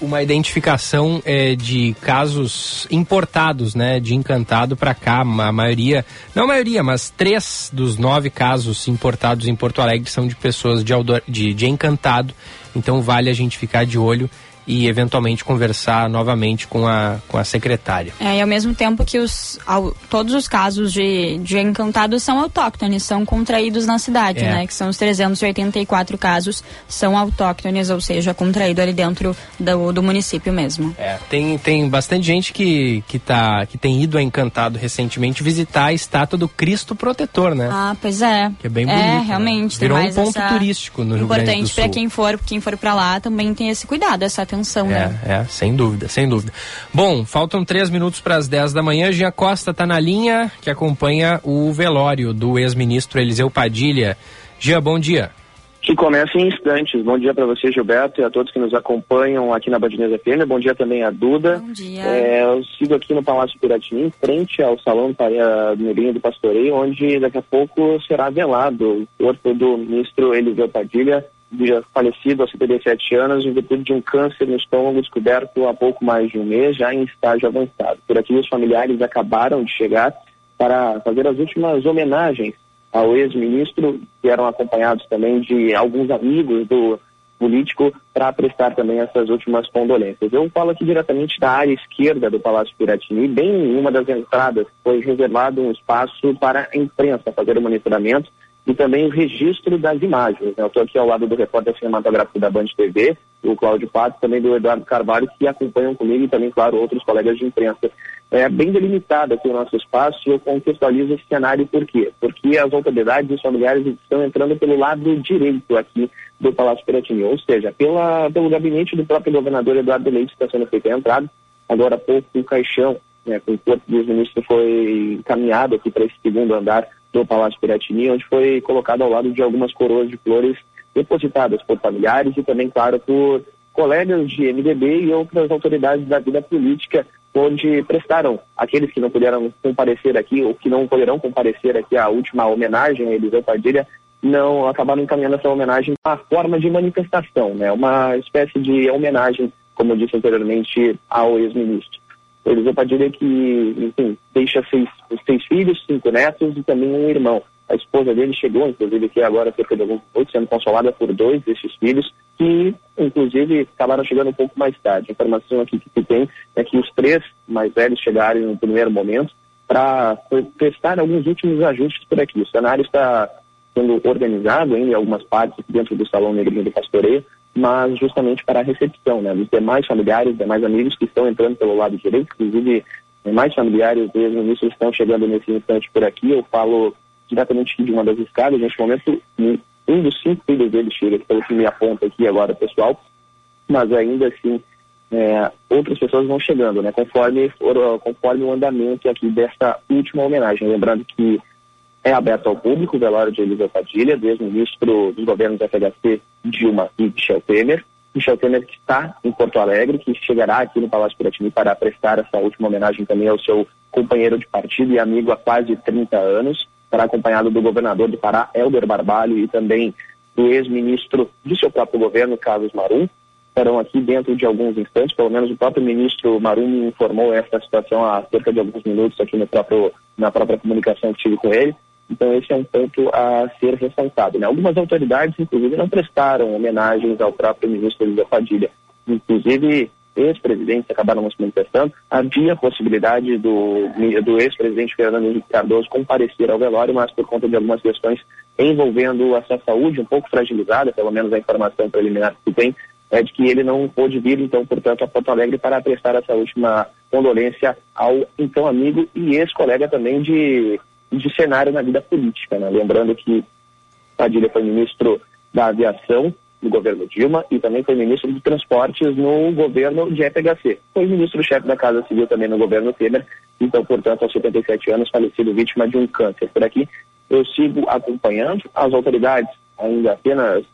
uma identificação é, de casos importados, né, de encantado para cá. A maioria, não a maioria, mas três dos nove casos importados em Porto Alegre são de pessoas de, de, de encantado. Então vale a gente ficar de olho e eventualmente conversar novamente com a, com a secretária. É, e ao mesmo tempo que os, ao, todos os casos de, de encantados são autóctones, são contraídos na cidade, é. né? Que são os 384 casos são autóctones, ou seja, contraído ali dentro do, do município mesmo. É, tem, tem bastante gente que, que, tá, que tem ido a Encantado recentemente visitar a estátua do Cristo Protetor, né? Ah, pois é. Que é bem bonito. É, realmente. Né? Virou um ponto turístico no Rio Grande do Sul. Importante para quem for, quem for para lá também tem esse cuidado, essa atenção, é, né? É, sem dúvida, sem dúvida. Bom, faltam três minutos para as 10 da manhã. Gia Costa está na linha, que acompanha o velório do ex-ministro Eliseu Padilha. Gia, bom dia. que começa em instantes. Bom dia para você, Gilberto, e a todos que nos acompanham aqui na Bandinesa FM. Bom dia também a Duda. Bom dia. É, eu sigo aqui no Palácio Piratini, em frente ao Salão do Negrinho do Pastoreio, onde daqui a pouco será velado o corpo do ministro Eliseu Padilha, falecido aos 77 anos, em virtude de um câncer no estômago descoberto há pouco mais de um mês, já em estágio avançado. Por aqui, os familiares acabaram de chegar para fazer as últimas homenagens ao ex-ministro, que eram acompanhados também de alguns amigos do político para prestar também essas últimas condolências. Eu falo aqui diretamente da área esquerda do Palácio Piratini, bem em uma das entradas foi reservado um espaço para a imprensa fazer o monitoramento e também o registro das imagens. Eu estou aqui ao lado do repórter cinematográfico da Band TV, o Cláudio Pato, também do Eduardo Carvalho, que acompanham comigo e também, claro, outros colegas de imprensa. É bem delimitado aqui o nosso espaço e eu contextualizo esse cenário por quê? Porque as autoridades e os familiares estão entrando pelo lado direito aqui do Palácio Piratini, ou seja, pela, pelo gabinete do próprio governador Eduardo Leite está sendo feita a entrada. Agora há pouco o caixão né, com o corpo do ex-ministro foi encaminhado aqui para esse segundo andar do Palácio Piratini, onde foi colocado ao lado de algumas coroas de flores depositadas por familiares e também, claro, por colegas de MDB e outras autoridades da vida política, onde prestaram aqueles que não puderam comparecer aqui ou que não poderão comparecer aqui à última homenagem a Eliseu Padilha, não acabaram encaminhando essa homenagem a forma de manifestação, né? Uma espécie de homenagem, como disse anteriormente, ao ex-ministro. Eliseu Padilha que, enfim, deixa seis, seis filhos, cinco netos e também um irmão. A esposa dele chegou, inclusive, aqui agora cerca de alguns minutos, sendo consolada por dois desses filhos, que, inclusive, acabaram chegando um pouco mais tarde. A informação aqui que se tem é que os três mais velhos chegaram no primeiro momento para testar alguns últimos ajustes por aqui. O cenário está sendo organizado em algumas partes dentro do Salão Negrinho do Pastoreio, mas justamente para a recepção né, dos demais familiares, demais amigos que estão entrando pelo lado direito, inclusive mais familiares do ex-ministro estão chegando nesse instante por aqui. Eu falo diretamente de uma das escadas, neste momento um dos cinco filhos dele chega, pelo que me aponta aqui agora, pessoal, mas ainda assim é, outras pessoas vão chegando, né, conforme, conforme o andamento aqui desta última homenagem. Lembrando que é aberto ao público o velório de Elisa Padilha, ex-ministro dos governos FHC, Dilma e Michel Temer. Michel Temer que está em Porto Alegre, que chegará aqui no Palácio Piratini para prestar essa última homenagem também ao seu companheiro de partido e amigo há quase 30 anos. Estará acompanhado do governador do Pará, Helder Barbalho, e também do ex-ministro do seu próprio governo, Carlos Marum. Estarão aqui dentro de alguns instantes, pelo menos o próprio ministro Marum me informou esta situação há cerca de alguns minutos aqui no próprio, na própria comunicação que tive com ele. Então, esse é um ponto a ser ressaltado. Né? Algumas autoridades, inclusive, não prestaram homenagens ao próprio ministro Eliseu Padilha. Inclusive, ex-presidentes acabaram se manifestando. Havia possibilidade do, do ex-presidente Fernando Henrique Cardoso comparecer ao velório, mas por conta de algumas questões envolvendo a sua saúde, um pouco fragilizada, pelo menos a informação preliminar que tem, é de que ele não pôde vir, então, portanto, a Porto Alegre para prestar essa última condolência ao então amigo e ex-colega também de de cenário na vida política. Né? Lembrando que Padilha foi ministro da Aviação no governo Dilma e também foi ministro de Transportes no governo de FHC. Foi ministro-chefe da Casa Civil também no governo Temer, então, portanto, aos 77 anos, falecido vítima de um câncer. Por aqui, eu sigo acompanhando as autoridades, ainda apenas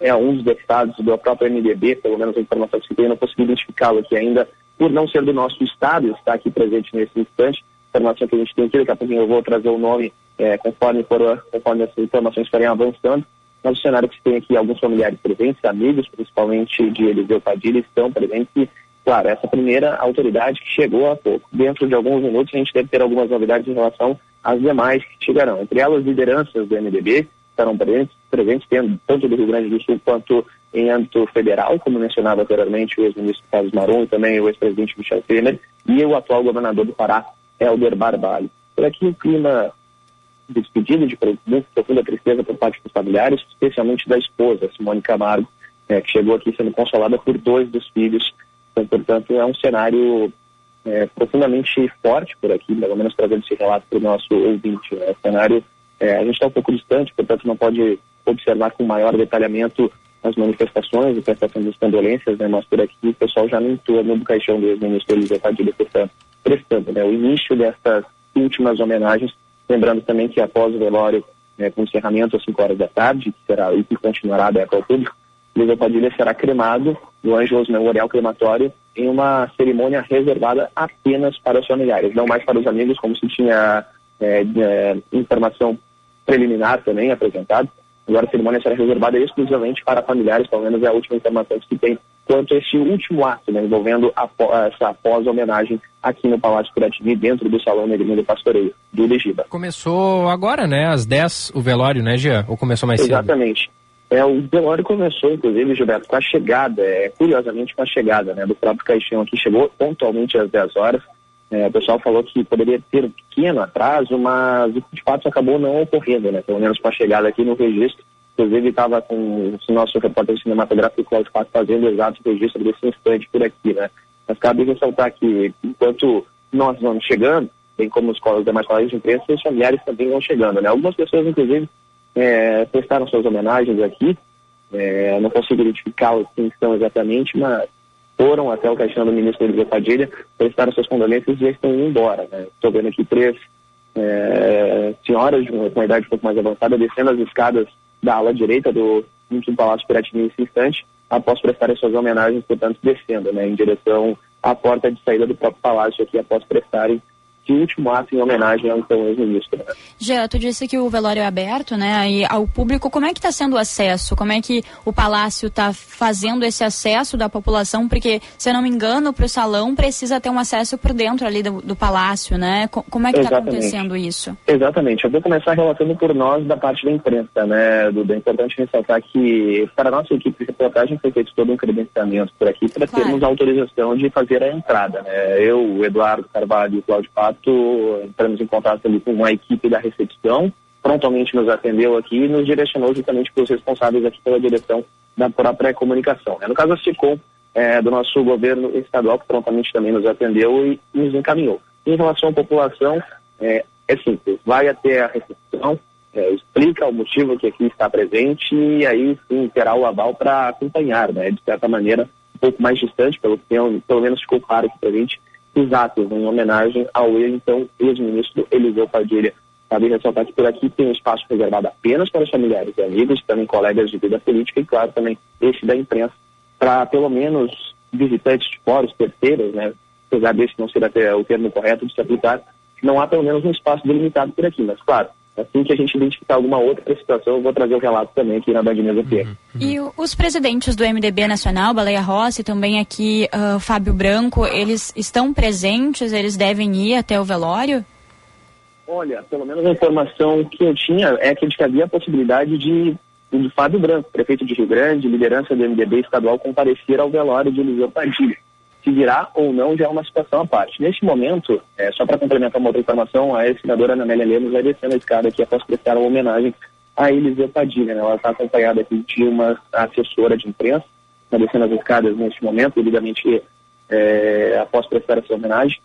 é um dos deputados do próprio MDB, pelo menos a informação que se tem, não consegui identificá-lo aqui ainda, por não ser do nosso estado, está aqui presente nesse instante, informação que a gente tem aqui, daqui a pouquinho eu vou trazer o nome é, conforme, for, conforme essas informações forem avançando. Mas o cenário que se tem aqui, alguns familiares presentes, amigos, principalmente de Eliseu Padilha, estão presentes. E, claro, essa primeira autoridade que chegou há pouco. Dentro de alguns minutos, a gente deve ter algumas novidades em relação às demais que chegarão. Entre elas, lideranças do MDB estarão presentes, presentes tanto do Rio Grande do Sul quanto em âmbito federal, como mencionava anteriormente o ex-ministro Carlos Maron e também o ex-presidente Michel Temer, e o atual governador do Pará, Helder Barbalho. Por aqui o clima de despedida, de profunda tristeza por parte dos familiares, especialmente da esposa, Simone Camargo, é, que chegou aqui sendo consolada por dois dos filhos. Então, portanto, é um cenário é, profundamente forte por aqui, pelo menos trazendo esse relato para o nosso ouvinte. Né? Cenário, é, a gente está um pouco distante, portanto, não pode observar com maior detalhamento as manifestações e prestação das condolências, né? mas por aqui o pessoal já no entorno do caixão do ex-ministro Eliseu Padilha, portanto, prestando né, o início dessas últimas homenagens. Lembrando também que após o velório né, com encerramento às 5 horas da tarde, que será e que continuará aberto ao público, Luiz Padilha será cremado no Angelos Memorial Crematório em uma cerimônia reservada apenas para os familiares, não mais para os amigos, como se tinha é, é, informação preliminar também apresentada. Agora a cerimônia será reservada exclusivamente para familiares, pelo menos é a última informação que tem quanto a este último ato, né, envolvendo a, essa pós-homenagem aqui no Palácio Piratini, dentro do Salão Negrinho do Pastoreio, do Legiba. Começou agora, né, às 10 o velório, né, Jean? Ou começou mais cedo? Exatamente. É, o velório começou, inclusive, Gilberto, com a chegada, é, curiosamente com a chegada né, do próprio caixão aqui, chegou pontualmente às 10 horas. É, o pessoal falou que poderia ter um pequeno atraso, mas de fato acabou não ocorrendo, né? Pelo menos com a chegada aqui no registro. Inclusive estava com o nosso repórter cinematográfico Cláudio Pato fazendo exato registro desse instante por aqui, né? Mas cabe ressaltar que enquanto nós vamos chegando, bem como os, os demais colegas de imprensa, os familiares também vão chegando, né? Algumas pessoas, inclusive, é, prestaram suas homenagens aqui. É, não consigo identificar quem são exatamente, mas foram até o caixão do ministro Eliseu Padilha, prestaram suas condolências e já estão indo embora. Estou né? vendo aqui três é, senhoras de uma, uma, idade um pouco mais avançada descendo as escadas da ala direita do, do Palácio Piratini nesse instante, após prestarem suas homenagens, portanto, descendo né, em direção à porta de saída do próprio palácio aqui, após prestarem esse último ato em homenagem ao então ex-ministro. Né? Jean, tu disse que o velório é aberto, né, aí ao público. Como é que está sendo o acesso? Como é que o palácio está fazendo esse acesso da população? Porque, se eu não me engano, para o salão precisa ter um acesso por dentro ali do, do palácio, né? Como é que está acontecendo isso? Exatamente. Eu vou começar relatando por nós da parte da imprensa, né, Duda? É importante ressaltar que para a nossa equipe de reportagem foi feito todo um credenciamento por aqui para claro. termos autorização de fazer a entrada, né? Eu, o Eduardo Carvalho e o Cláudio Pato entramos em contato ali com uma equipe da recepção, prontamente nos atendeu aqui e nos direcionou justamente para os responsáveis aqui pela direção da própria comunicação. Né? No caso, a SICOM, é, do nosso governo estadual, que prontamente também nos atendeu e nos encaminhou. Em relação à população, é, é simples, vai até a recepção, é, explica o motivo que aqui está presente e aí sim terá o aval para acompanhar, né? De certa maneira, um pouco mais distante, pelo, pelo menos ficou claro aqui para a gente, os atos em homenagem ao então ex-ministro Eliseu Padilha. Cabe ressaltar que por aqui tem um espaço reservado apenas para os familiares e amigos, também colegas de vida política e, claro, também esse da imprensa, para pelo menos visitantes de fóruns, terceiros, né? apesar desse não ser até o termo correto de se aplicar, não há pelo menos um espaço delimitado por aqui. Mas, claro, Assim que a gente identificar alguma outra situação, eu vou trazer o relato também aqui na Band News FM. Uhum, uhum. E os presidentes do MDB Nacional, Baleia Rossi, também aqui uh, Fábio Branco, eles estão presentes? Eles devem ir até o velório? Olha, pelo menos a informação que eu tinha é que havia a possibilidade de, de Fábio Branco, prefeito de Rio Grande, liderança do MDB estadual, comparecer ao velório de Eliseu Padilha se virá ou não já é uma situação à parte. Neste momento, é, só para complementar uma outra informação, a ex-senadora Amélia Lemos vai descendo a escada aqui após prestar uma homenagem a Eliseu Padilha. Né? Ela está acompanhada aqui de uma assessora de imprensa, está descendo as escadas neste momento, devidamente é, após prestar essa homenagem.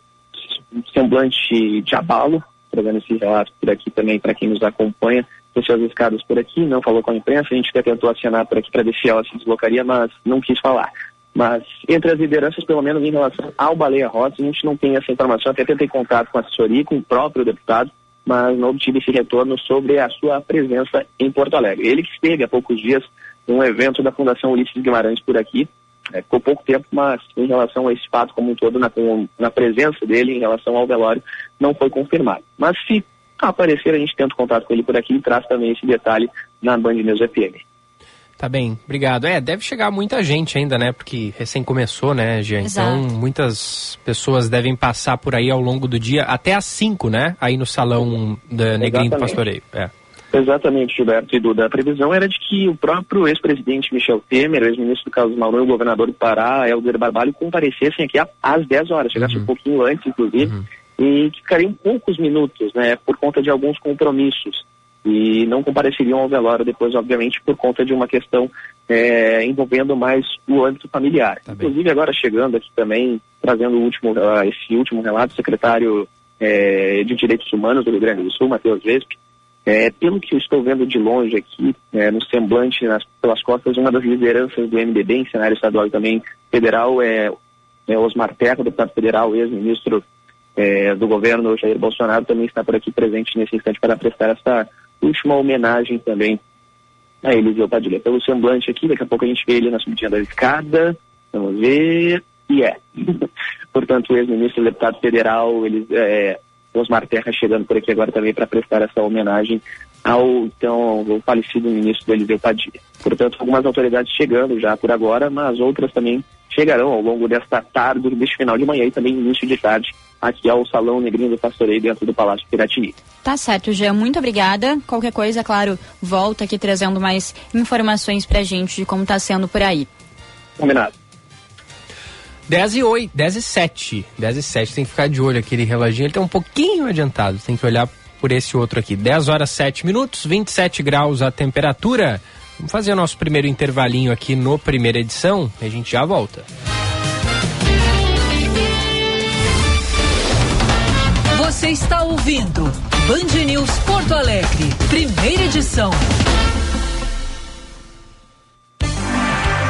Um semblante de abalo, trazendo esse relato por aqui também para quem nos acompanha. Desceu as escadas por aqui, não falou com a imprensa, a gente até tentou acionar por aqui para ver se ela se deslocaria, mas não quis falar. Mas entre as lideranças, pelo menos em relação ao Baleia Rossi, a gente não tem essa informação. Até tentei contato com a assessoria, com o próprio deputado, mas não obtive esse retorno sobre a sua presença em Porto Alegre. Ele que esteve há poucos dias num evento da Fundação Ulisses Guimarães por aqui, é, ficou pouco tempo, mas em relação a esse fato como um todo, na, na presença dele em relação ao velório, não foi confirmado. Mas se aparecer, a gente tenta contato com ele por aqui e traz também esse detalhe na Band News FM. Tá bem, obrigado. É, deve chegar muita gente ainda, né? Porque recém começou, né, Gia? Então, muitas pessoas devem passar por aí ao longo do dia, até às 5, né? Aí no salão da Negrinho do Pastoreio. É. Exatamente, Gilberto e Duda. A previsão era de que o próprio ex-presidente Michel Temer, o ex-ministro Carlos Mauro e o governador do Pará, Helder Barbalho, comparecessem aqui às 10 horas, chegasse uhum. um pouquinho antes, inclusive, uhum. e que ficariam poucos minutos, né, por conta de alguns compromissos e não compareceriam ao velório depois, obviamente, por conta de uma questão é, envolvendo mais o âmbito familiar. Tá Inclusive, agora chegando aqui também, trazendo o último, uh, esse último relato, o secretário é, de Direitos Humanos do Rio Grande do Sul, Matheus Vesp, é, pelo que eu estou vendo de longe aqui, é, no semblante, nas, pelas costas, uma das lideranças do MDB em cenário estadual e também federal é, é Osmar Terra, deputado federal, ex-ministro é, do governo Jair Bolsonaro, também está por aqui presente nesse instante para prestar essa última homenagem também a Eliseu Padilha. Pelo semblante aqui, daqui a pouco a gente vê ele na subidinha da escada. Vamos ver. E é. Portanto, o ex-ministro deputado federal, ele, é, Osmar Terra, chegando por aqui agora também para prestar essa homenagem ao então ao falecido ministro Eliseu Padilha. Portanto, algumas autoridades chegando já por agora, mas outras também chegarão ao longo desta tarde, deste final de manhã e também início de tarde, aqui ao Salão Negrinho do Pastoreio, dentro do Palácio Piratini. Tá certo, Jean. Muito obrigada. Qualquer coisa, claro, volta aqui trazendo mais informações pra gente de como tá sendo por aí. Combinado. 10 e 8, 10 e 7. 10 e 7, tem que ficar de olho aquele reloginho, ele tá um pouquinho adiantado, tem que olhar por esse outro aqui. 10 horas 7 minutos, 27 graus a temperatura. Vamos fazer o nosso primeiro intervalinho aqui no primeira edição e a gente já volta. Está ouvindo Band News Porto Alegre, primeira edição.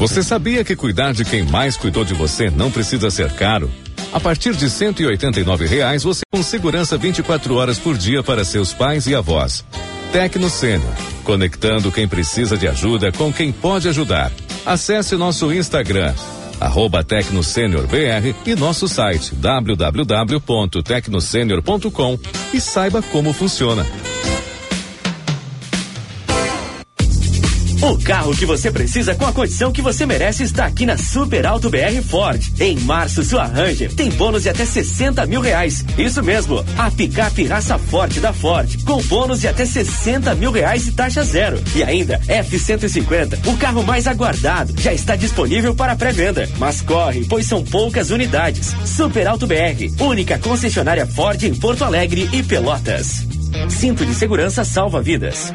Você sabia que cuidar de quem mais cuidou de você não precisa ser caro? A partir de 189 reais, você com segurança 24 horas por dia para seus pais e avós. Tecno Sênior, conectando quem precisa de ajuda com quem pode ajudar. Acesse nosso Instagram, arroba BR e nosso site www.tecnosenior.com e saiba como funciona. O carro que você precisa com a condição que você merece está aqui na Super Alto BR Ford. Em março, sua Ranger tem bônus de até 60 mil reais. Isso mesmo, a picape raça forte da Ford, com bônus de até 60 mil reais e taxa zero. E ainda, F-150, o carro mais aguardado, já está disponível para pré-venda. Mas corre, pois são poucas unidades. Super Alto BR, única concessionária Ford em Porto Alegre e Pelotas. Cinto de segurança salva vidas.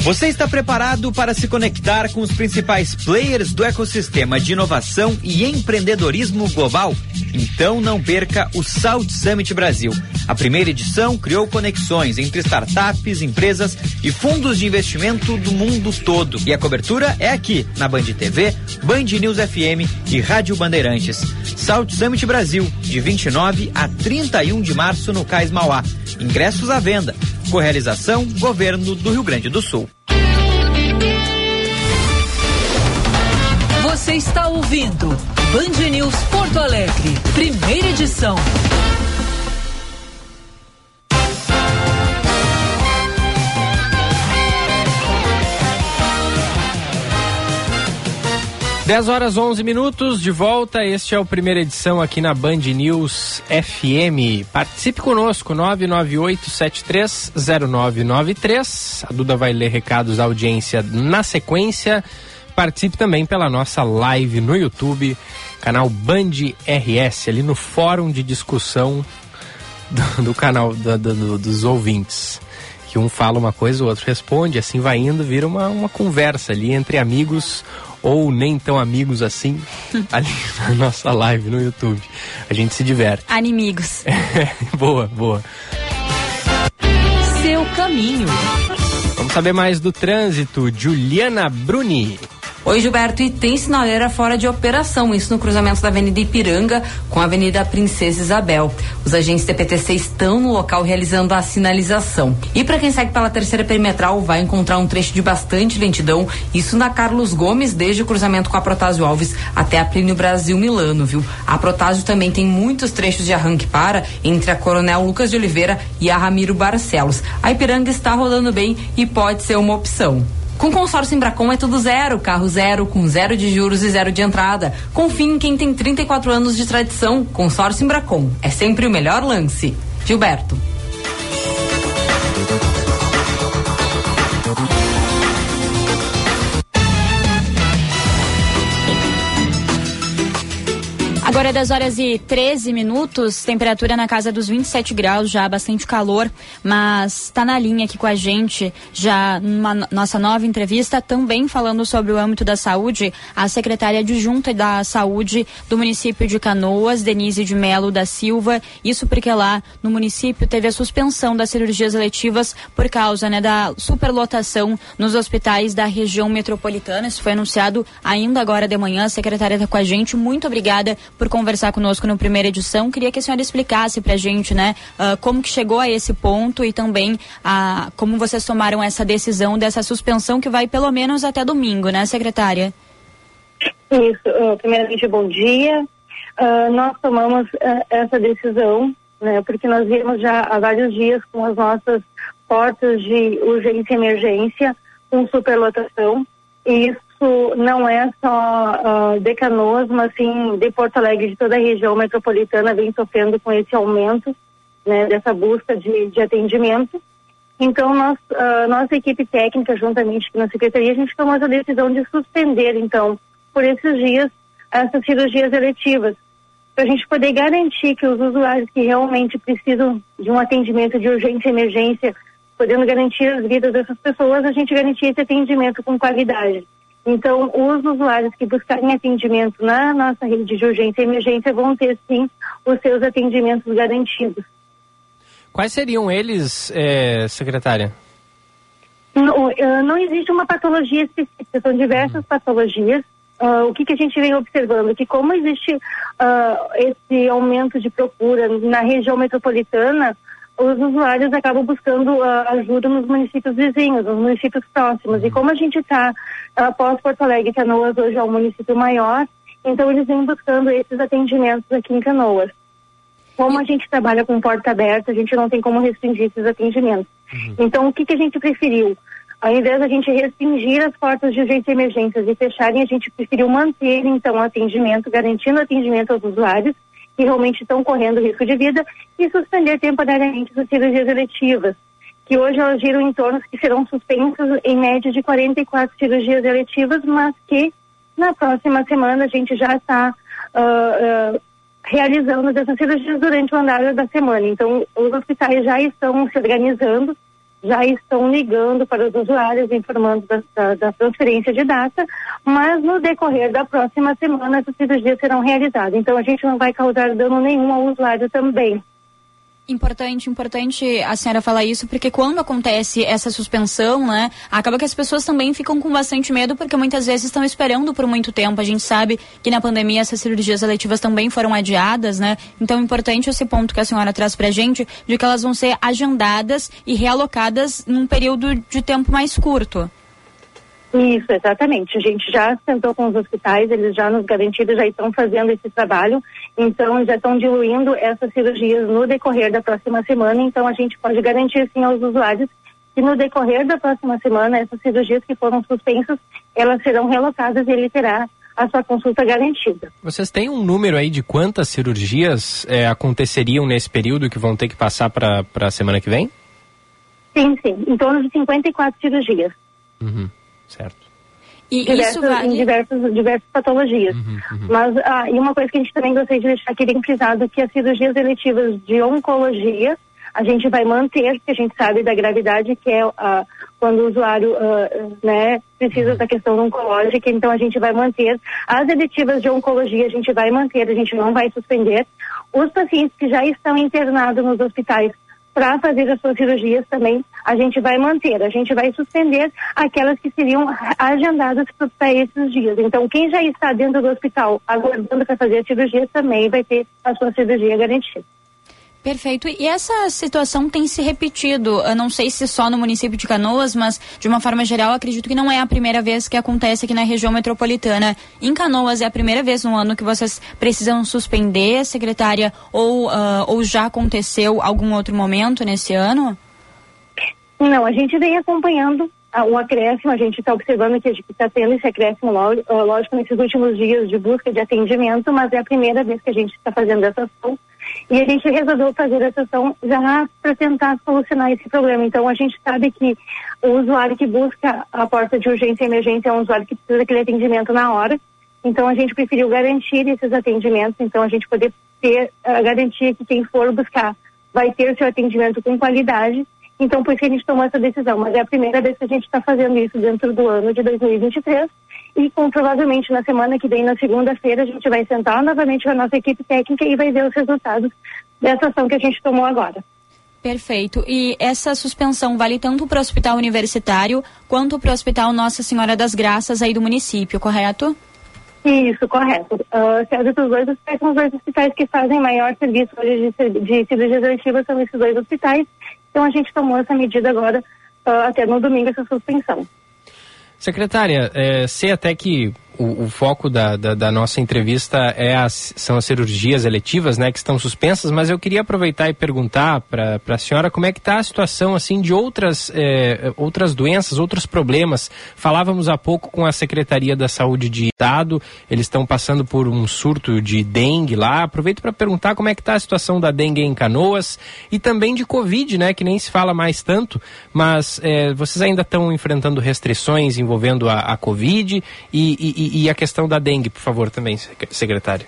Você está preparado para se conectar com os principais players do ecossistema de inovação e empreendedorismo global? Então não perca o Salt Summit Brasil. A primeira edição criou conexões entre startups, empresas e fundos de investimento do mundo todo. E a cobertura é aqui, na Band TV, Band News FM e Rádio Bandeirantes. Salt Summit Brasil, de 29 a 31 de março no Cais Mauá. Ingressos à venda. Correalização Governo do Rio Grande do Sul. Você está ouvindo Band News Porto Alegre, primeira edição. Dez horas 11 minutos, de volta. Este é o primeira edição aqui na Band News FM. Participe conosco, 998-730993. A Duda vai ler recados da audiência na sequência. Participe também pela nossa live no YouTube, canal Band RS, ali no fórum de discussão do, do canal do, do, dos ouvintes. Que um fala uma coisa, o outro responde, assim vai indo, vira uma, uma conversa ali entre amigos ou nem tão amigos assim, ali na nossa live no YouTube. A gente se diverte. Animigos. boa, boa. caminho. Vamos saber mais do trânsito. Juliana Bruni. Oi, Gilberto, e tem sinaleira fora de operação, isso no cruzamento da Avenida Ipiranga com a Avenida Princesa Isabel. Os agentes TPTC estão no local realizando a sinalização. E para quem segue pela terceira perimetral, vai encontrar um trecho de bastante lentidão, isso na Carlos Gomes, desde o cruzamento com a Protásio Alves até a Plínio Brasil Milano, viu? A Protásio também tem muitos trechos de arranque para entre a Coronel Lucas de Oliveira e a Ramiro Barcelos. A Ipiranga está rodando bem e pode ser uma opção. Com consórcio Embracon é tudo zero, carro zero, com zero de juros e zero de entrada. Confie em quem tem 34 anos de tradição. Consórcio Embracon é sempre o melhor lance. Gilberto. Agora é 10 horas e 13 minutos, temperatura na casa dos 27 graus, já bastante calor, mas está na linha aqui com a gente, já numa nossa nova entrevista, também falando sobre o âmbito da saúde, a secretária adjunta da saúde do município de Canoas, Denise de Melo da Silva, isso porque lá no município teve a suspensão das cirurgias eletivas por causa né, da superlotação nos hospitais da região metropolitana, isso foi anunciado ainda agora de manhã, a secretária está com a gente, muito obrigada por conversar conosco no primeira edição. Queria que a senhora explicasse para a gente, né, uh, como que chegou a esse ponto e também uh, como vocês tomaram essa decisão dessa suspensão que vai pelo menos até domingo, né, secretária? Isso. Uh, primeiramente, bom dia. Uh, nós tomamos essa decisão, né, porque nós vimos já há vários dias com as nossas portas de urgência e emergência com superlotação e isso isso não é só uh, de Canoas, mas sim de Porto Alegre, de toda a região metropolitana vem sofrendo com esse aumento, né, dessa busca de, de atendimento. Então, nós, uh, nossa equipe técnica, juntamente com a Secretaria, a gente tomou a decisão de suspender, então, por esses dias, essas cirurgias eletivas, para a gente poder garantir que os usuários que realmente precisam de um atendimento de urgência e emergência, podendo garantir as vidas dessas pessoas, a gente garantir esse atendimento com qualidade. Então, os usuários que buscarem atendimento na nossa rede de urgência e emergência vão ter, sim, os seus atendimentos garantidos. Quais seriam eles, é, secretária? Não, eh, não, existe uma patologia específica, são diversas uhum. patologias. Uh, o que, que, a gente vem observando? Que como existe uh, esse aumento de procura na região metropolitana, os usuários acabam buscando uh, ajuda nos municípios vizinhos, nos municípios próximos. E uhum. como a gente está após Porto Alegre, Canoas hoje é um município maior, então eles vêm buscando esses atendimentos aqui em Canoas. Como a gente trabalha com porta aberta, a gente não tem como restringir esses atendimentos. Uhum. Então, o que, que a gente preferiu? Ao invés da gente restringir as portas de urgência e emergências e fecharem, a gente preferiu manter, então, o atendimento, garantindo atendimento aos usuários que realmente estão correndo risco de vida e suspender temporariamente as cirurgias eletivas que hoje elas giram em torno que serão suspensas em média de 44 cirurgias eletivas, mas que na próxima semana a gente já está uh, uh, realizando essas cirurgias durante o andar da semana. Então, os hospitais já estão se organizando, já estão ligando para os usuários, informando da, da, da transferência de data, mas no decorrer da próxima semana essas cirurgias serão realizadas. Então, a gente não vai causar dano nenhum ao usuário também. Importante, importante a senhora falar isso, porque quando acontece essa suspensão, né, acaba que as pessoas também ficam com bastante medo, porque muitas vezes estão esperando por muito tempo. A gente sabe que na pandemia essas cirurgias eletivas também foram adiadas, né? Então é importante esse ponto que a senhora traz pra gente, de que elas vão ser agendadas e realocadas num período de tempo mais curto. Isso, exatamente. A gente já sentou com os hospitais, eles já nos garantiram, já estão fazendo esse trabalho, então já estão diluindo essas cirurgias no decorrer da próxima semana, então a gente pode garantir sim aos usuários que no decorrer da próxima semana essas cirurgias que foram suspensas, elas serão relocadas e ele terá a sua consulta garantida. Vocês têm um número aí de quantas cirurgias é, aconteceriam nesse período que vão ter que passar para a semana que vem? Sim, sim, em torno de 54 cirurgias. Uhum. Certo. E diversas, isso vale... em diversas, diversas patologias. Uhum, uhum. Mas, ah, e uma coisa que a gente também gostaria de deixar aqui bem frisado, que as cirurgias eletivas de oncologia, a gente vai manter, porque a gente sabe da gravidade que é ah, quando o usuário ah, né, precisa uhum. da questão oncológica, então a gente vai manter. As eletivas de oncologia a gente vai manter, a gente não vai suspender. Os pacientes que já estão internados nos hospitais para fazer as suas cirurgias também a gente vai manter, a gente vai suspender aquelas que seriam agendadas para esses dias. Então, quem já está dentro do hospital aguardando para fazer a cirurgia também vai ter a sua cirurgia garantida. Perfeito. E essa situação tem se repetido, eu não sei se só no município de Canoas, mas de uma forma geral, acredito que não é a primeira vez que acontece aqui na região metropolitana. Em Canoas é a primeira vez no ano que vocês precisam suspender, secretária, ou, uh, ou já aconteceu algum outro momento nesse ano? Não, a gente vem acompanhando o acréscimo, a gente está observando que está tendo esse acréscimo, lógico, nesses últimos dias de busca de atendimento, mas é a primeira vez que a gente está fazendo essa ação e a gente resolveu fazer essa ação já para tentar solucionar esse problema. Então a gente sabe que o usuário que busca a porta de urgência e emergência é um usuário que precisa daquele atendimento na hora. Então a gente preferiu garantir esses atendimentos, então a gente poder ter a garantia que quem for buscar vai ter o seu atendimento com qualidade. Então por isso que a gente tomou essa decisão. Mas é a primeira vez que a gente está fazendo isso dentro do ano de 2023 e com, provavelmente na semana que vem, na segunda-feira, a gente vai sentar novamente com a nossa equipe técnica e vai ver os resultados dessa ação que a gente tomou agora. Perfeito. E essa suspensão vale tanto para o hospital universitário quanto para o hospital Nossa Senhora das Graças aí do município, correto? Isso, correto. Uh, sendo dos dois hospitais, são os dois hospitais que fazem maior serviço hoje de, de cirurgias eletivas, são esses dois hospitais. Então a gente tomou essa medida agora, uh, até no domingo, essa suspensão. Secretária, é, sei até que o, o foco da, da, da, nossa entrevista é as, são as cirurgias eletivas, né, que estão suspensas, mas eu queria aproveitar e perguntar para a senhora como é que está a situação assim de outras, é, outras doenças, outros problemas. Falávamos há pouco com a Secretaria da Saúde de Estado, eles estão passando por um surto de dengue lá. Aproveito para perguntar como é que está a situação da dengue em Canoas e também de Covid, né, que nem se fala mais tanto, mas é, vocês ainda estão enfrentando restrições envolvendo a, a Covid e, e e, a questão da dengue, por favor, também, secretário.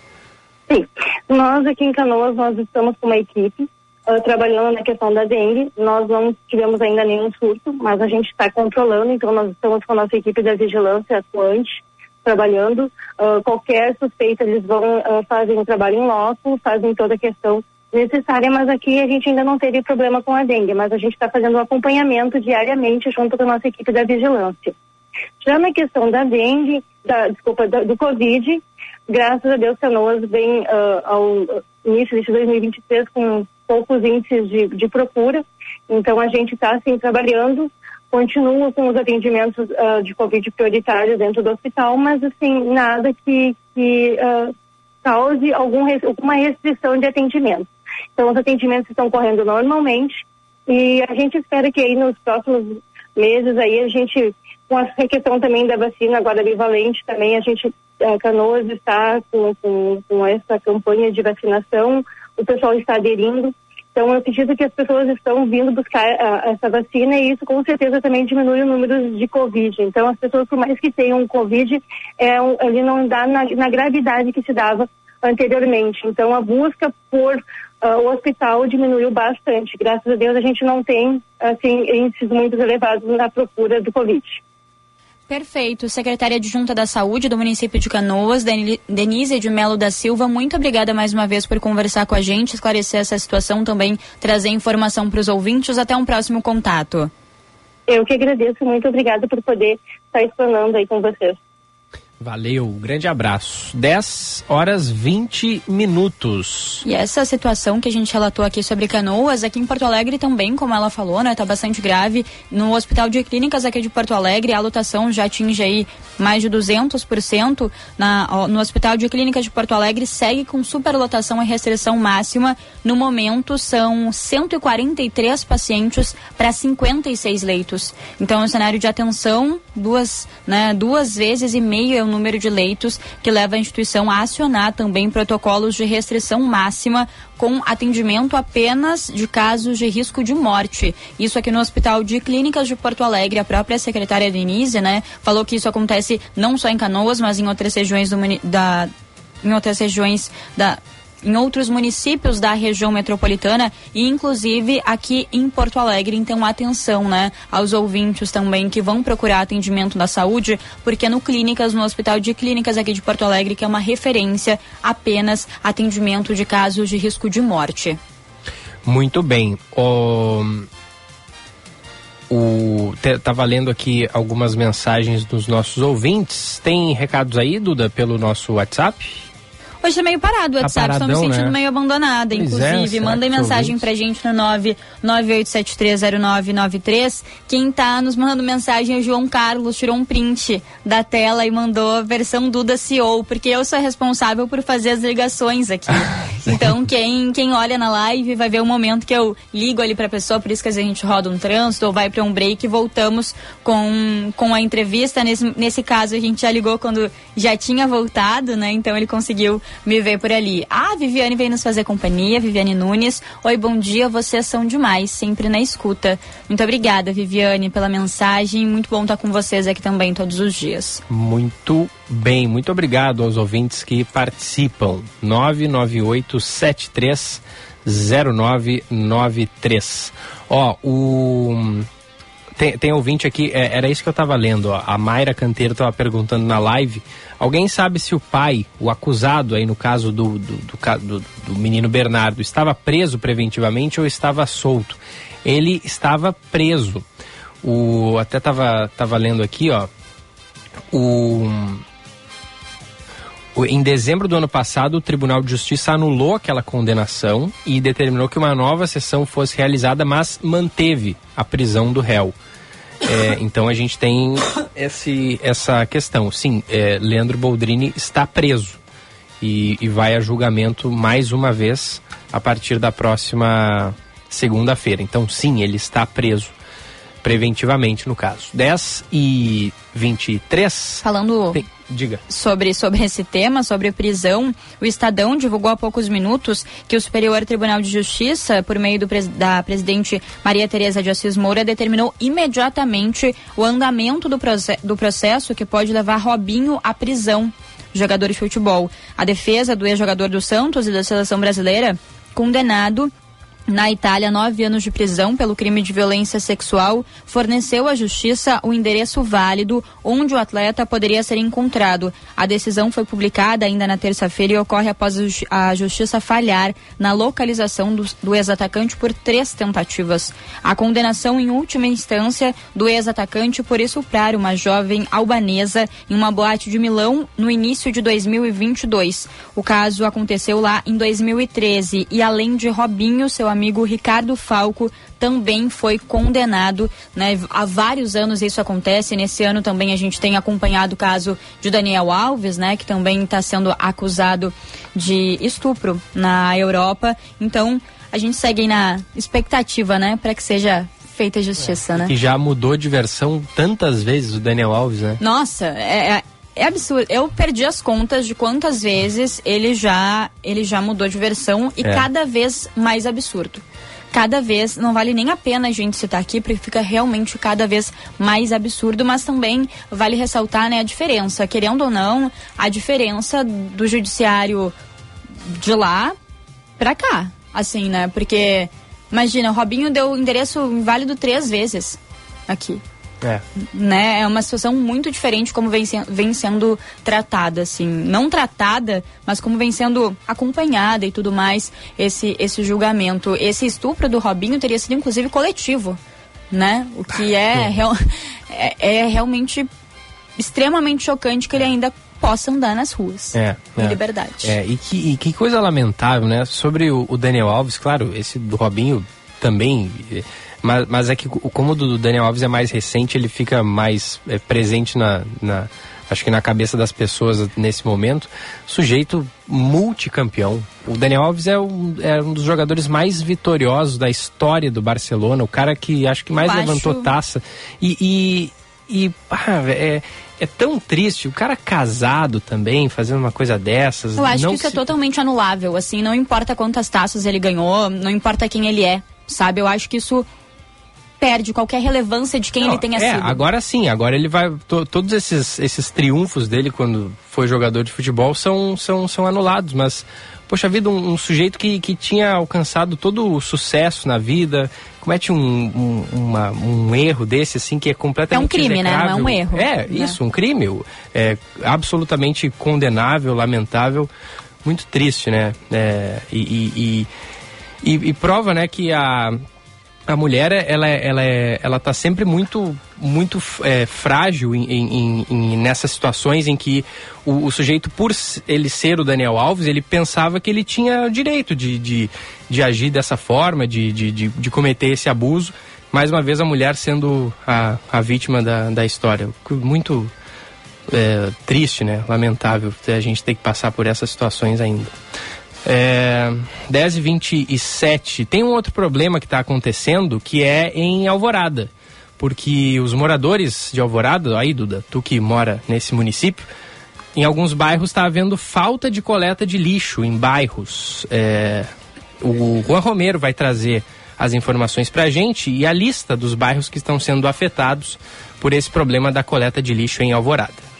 Sim, nós aqui em Canoas, nós estamos com uma equipe uh, trabalhando na questão da dengue. Nós não tivemos ainda nenhum surto, mas a gente está controlando, então nós estamos com a nossa equipe da vigilância atuante, trabalhando. Uh, qualquer suspeita, eles vão uh, fazer um trabalho em loco, fazem toda a questão necessária, mas aqui a gente ainda não teve problema com a dengue, mas a gente está fazendo um acompanhamento diariamente junto com a nossa equipe da vigilância. Já na questão da dengue, da, desculpa, da, do Covid, graças a Deus Canoas vem uh, ao início de 2023 com poucos índices de, de procura, então a gente está assim trabalhando, continua com os atendimentos uh, de Covid prioritários dentro do hospital, mas assim, nada que, que uh, cause algum, alguma restrição de atendimento. Então os atendimentos estão correndo normalmente e a gente espera que aí nos próximos meses aí a gente com a questão também da vacina agora bivalente também a gente a Canoas está com, com, com essa campanha de vacinação o pessoal está aderindo então eu acredito que as pessoas estão vindo buscar a, essa vacina e isso com certeza também diminui o número de covid então as pessoas por mais que tenham covid é ele não dá na, na gravidade que se dava anteriormente então a busca por uh, o hospital diminuiu bastante. Graças a Deus a gente não tem assim índices muito elevados na procura do Covid. Perfeito. Secretária adjunta da Saúde do município de Canoas, Denise de Melo da Silva, muito obrigada mais uma vez por conversar com a gente, esclarecer essa situação também, trazer informação para os ouvintes. Até um próximo contato. Eu que agradeço, muito obrigada por poder estar explanando aí com vocês. Valeu, grande abraço. 10 horas 20 minutos. E essa situação que a gente relatou aqui sobre canoas, aqui em Porto Alegre também, como ela falou, né, tá bastante grave. No Hospital de Clínicas aqui de Porto Alegre, a lotação já atinge aí mais de 200%. Na, no Hospital de Clínicas de Porto Alegre segue com superlotação e restrição máxima. No momento são 143 pacientes para 56 leitos. Então, é um cenário de atenção, duas, né, duas vezes e meio o número de leitos que leva a instituição a acionar também protocolos de restrição máxima com atendimento apenas de casos de risco de morte. Isso aqui no Hospital de Clínicas de Porto Alegre, a própria secretária Denise, né, falou que isso acontece não só em Canoas, mas em outras regiões do, da em outras regiões da em outros municípios da região metropolitana e inclusive aqui em Porto Alegre. Então, atenção, né, aos ouvintes também que vão procurar atendimento da saúde, porque no Clínicas, no Hospital de Clínicas aqui de Porto Alegre, que é uma referência apenas atendimento de casos de risco de morte. Muito bem. O, o, te, tava lendo aqui algumas mensagens dos nossos ouvintes. Tem recados aí, Duda, pelo nosso WhatsApp? Hoje tá meio parado o Tá WhatsApp, estou me paradão, sentindo né? meio abandonada, Pois é, inclusive. será Mandem mensagem pra gente no 998730993. Quem tá nos mandando mensagem é o João Carlos, tirou um print da tela e mandou a versão Duda CEO, porque eu sou responsável por fazer as ligações aqui. então, quem, quem olha na live vai ver o momento que eu ligo ali pra pessoa, por isso que às vezes a gente roda um trânsito ou vai pra um break e voltamos com, com a entrevista. Nesse, nesse caso, a gente já ligou quando já tinha voltado, né? Então ele conseguiu me ver por ali. Ah, Viviane veio nos fazer companhia, Viviane Nunes. Oi, bom dia, vocês são demais, sempre na escuta. Muito obrigada, Viviane, pela mensagem. Muito bom estar com vocês aqui também todos os dias. Muito bem, muito obrigado aos ouvintes que participam. 998730993. Ó, o. Tem, tem ouvinte aqui, é, era isso que eu tava lendo, ó. A Mayra Canteiro tava perguntando na live. Alguém sabe se o pai, o acusado aí no caso do, do, do, do- menino Bernardo, estava preso preventivamente ou estava solto? Ele estava preso. O, até tava, tava lendo aqui, ó. O- em dezembro do ano passado, o Tribunal de Justiça anulou aquela condenação e determinou que uma nova sessão fosse realizada, mas manteve a prisão do réu. É, então a gente tem esse, essa questão. Sim, é, Leandro Boldrini está preso e, e vai a julgamento mais uma vez a partir da próxima segunda-feira. Então, sim, ele está preso preventivamente, no caso. 10 e 23. Falando Tem- diga. sobre, sobre esse tema, sobre prisão, o Estadão divulgou há poucos minutos que o Superior Tribunal de Justiça, por meio do da presidente Maria Tereza de Assis Moura, determinou imediatamente o andamento do, proce- do processo que pode levar Robinho à prisão, jogador de futebol. A defesa do ex-jogador do Santos e da seleção brasileira, condenado na Itália, nove anos de prisão pelo crime de violência sexual, forneceu à justiça o endereço válido onde o atleta poderia ser encontrado. A decisão foi publicada ainda na terça-feira e ocorre após a justi- a justiça falhar na localização do, do ex-atacante por três tentativas. A condenação em última instância do ex-atacante por estuprar uma jovem albanesa em uma boate de Milão no início de 2022. O caso aconteceu lá em 2013 e além de Robinho, seu amigo Ricardo Falco também foi condenado, né? Há vários anos isso acontece. Nesse ano também a gente tem acompanhado o caso de Daniel Alves, né? Que também está sendo acusado de estupro na Europa. Então a gente segue na expectativa, né? Para que seja feita justiça, né? Que já mudou de versão tantas vezes o Daniel Alves, né? Nossa, é, é- absurdo. Eu perdi as contas de quantas vezes ele já ele já mudou de versão e É. cada vez mais absurdo. Cada vez não vale nem a pena a gente citar aqui, porque fica realmente cada vez mais absurdo, mas também vale ressaltar né, a diferença, querendo ou não, a diferença do judiciário de lá pra cá. Assim, né? Porque, imagina, o Robinho deu o endereço inválido três vezes aqui É. né? É uma situação muito diferente como vem, se- vem sendo tratada, assim. Não tratada, mas como vem sendo acompanhada e tudo mais, esse, esse julgamento. Esse estupro do Robinho teria sido, inclusive, coletivo, né? O que é, real- é, é realmente extremamente chocante que ele ainda possa andar nas ruas. É, Em é. liberdade. É, e que, e que coisa lamentável, né? Sobre o, o Daniel Alves, claro, esse do Robinho também. Mas, mas é que o- como o do Daniel Alves é mais recente, ele fica mais eh, presente na, na- Acho que na cabeça das pessoas nesse momento. Sujeito multicampeão. O Daniel Alves é um, é um dos jogadores mais vitoriosos da história do Barcelona. O cara que acho que mais levantou taça. E, e, e pá, é, é tão triste. O cara casado também, fazendo uma coisa dessas. Eu acho não que isso é se- totalmente anulável, assim, não importa quantas taças ele ganhou, não importa quem ele é, sabe? Eu acho que isso perde qualquer relevância de quem Não, ele tenha é, sido. agora sim, agora ele vai. to- todos esses, esses triunfos dele quando foi jogador de futebol são, são, são anulados, mas. Poxa vida, um, um sujeito que, que tinha alcançado todo o sucesso na vida, comete um, um, uma- um erro desse, assim, que é completamente É um crime, né? Não é um execrável. erro. É, Né? isso, um crime. É absolutamente condenável, lamentável, muito triste, né? É, e, e- e- E, e prova, né, que a, a mulher ela é, ela é, ela tá sempre muito muito é, frágil em, em, em, nessas situações em que o, o, sujeito por ele ser o Daniel Alves ele pensava que ele tinha direito de, de, de agir dessa forma de, de, de, de cometer esse abuso. Mais uma vez a mulher sendo a, a vítima da, da história. Muito é, triste né? Lamentável a gente ter que passar por essas situações ainda é, 10 e 27 Tem um outro problema que está acontecendo que é em Alvorada. Porque os moradores de Alvorada, aí Duda, tu que mora nesse município, em alguns bairros está havendo falta de coleta de lixo em bairros. É, o Juan Romero vai trazer as informações para a gente e a lista dos bairros que estão sendo afetados por esse problema da coleta de lixo em Alvorada.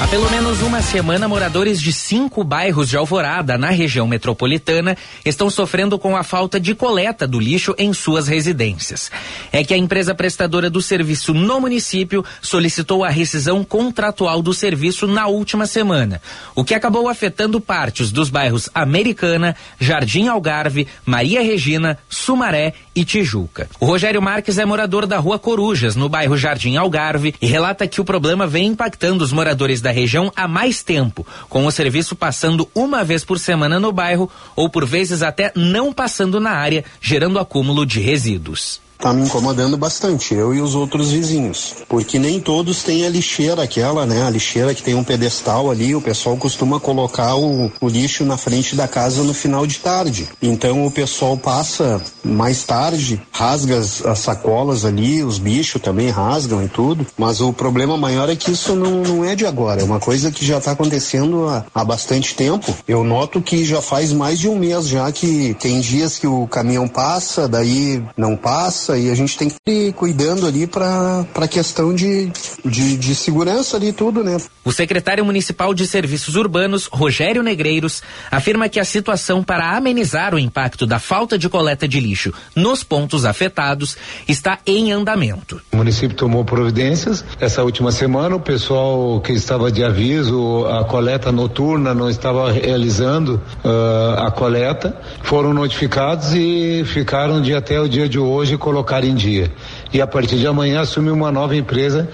Há pelo menos uma semana, moradores de cinco bairros de Alvorada, na região metropolitana, estão sofrendo com a falta de coleta do lixo em suas residências. É que a empresa prestadora do serviço no município solicitou a rescisão contratual do serviço na última semana, o que acabou afetando partes dos bairros Americana, Jardim Algarve, Maria Regina, Sumaré e Tijuca. O Rogério Marques é morador da Rua Corujas, no bairro Jardim Algarve, e relata que o problema vem impactando os moradores da região há mais tempo, com o serviço passando uma vez por semana no bairro ou por vezes até não passando na área, gerando acúmulo de resíduos tá me incomodando bastante, eu e os outros vizinhos. Porque nem todos têm a lixeira aquela, né? A lixeira que tem um pedestal ali, o pessoal costuma colocar o, o lixo na frente da casa no final de tarde. Então o pessoal passa mais tarde, rasga as, as sacolas ali, os bichos também rasgam e tudo. Mas o problema maior é que isso não, não é de agora, é uma coisa que já está acontecendo há, há bastante tempo. Eu noto que já faz mais de um mês já que tem dias que o caminhão passa, daí não passa e a gente tem que ir cuidando ali para a questão de, de, de segurança ali tudo, né? O secretário municipal de serviços urbanos, Rogério Negreiros, afirma que a situação para amenizar o impacto da falta de coleta de lixo nos pontos afetados está em andamento. O município tomou providências. Essa última semana, o pessoal que estava de aviso, a coleta noturna não estava realizando uh, a coleta, foram notificados e ficaram de até o dia de hoje colocando colocar em dia. E a partir de amanhã assume uma nova empresa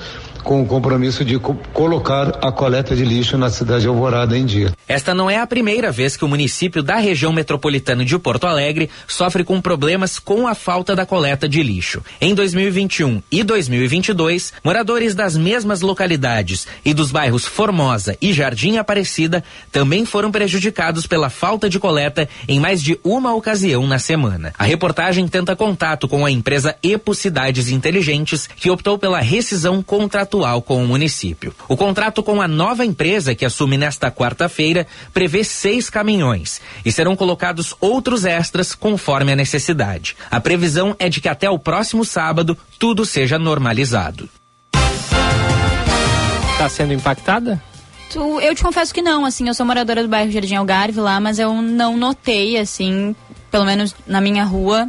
com o compromisso de co colocar a coleta de lixo na cidade de Alvorada em dia. Esta não é a primeira vez que o município da região metropolitana de Porto Alegre sofre com problemas com a falta da coleta de lixo. Em 2021 e 2022, moradores das mesmas localidades e dos bairros Formosa e Jardim Aparecida também foram prejudicados pela falta de coleta em mais de uma ocasião na semana. A reportagem tenta contato com a empresa Epo Cidades Inteligentes, que optou pela rescisão contratual atual com o município. O contrato com a nova empresa que assume nesta quarta-feira prevê seis caminhões e serão colocados outros extras conforme a necessidade. A previsão é de que até o próximo sábado tudo seja normalizado. Está sendo impactada? Eu te confesso que não, assim, eu sou moradora do bairro Jardim Algarve lá, mas eu não notei, assim, pelo menos na minha rua,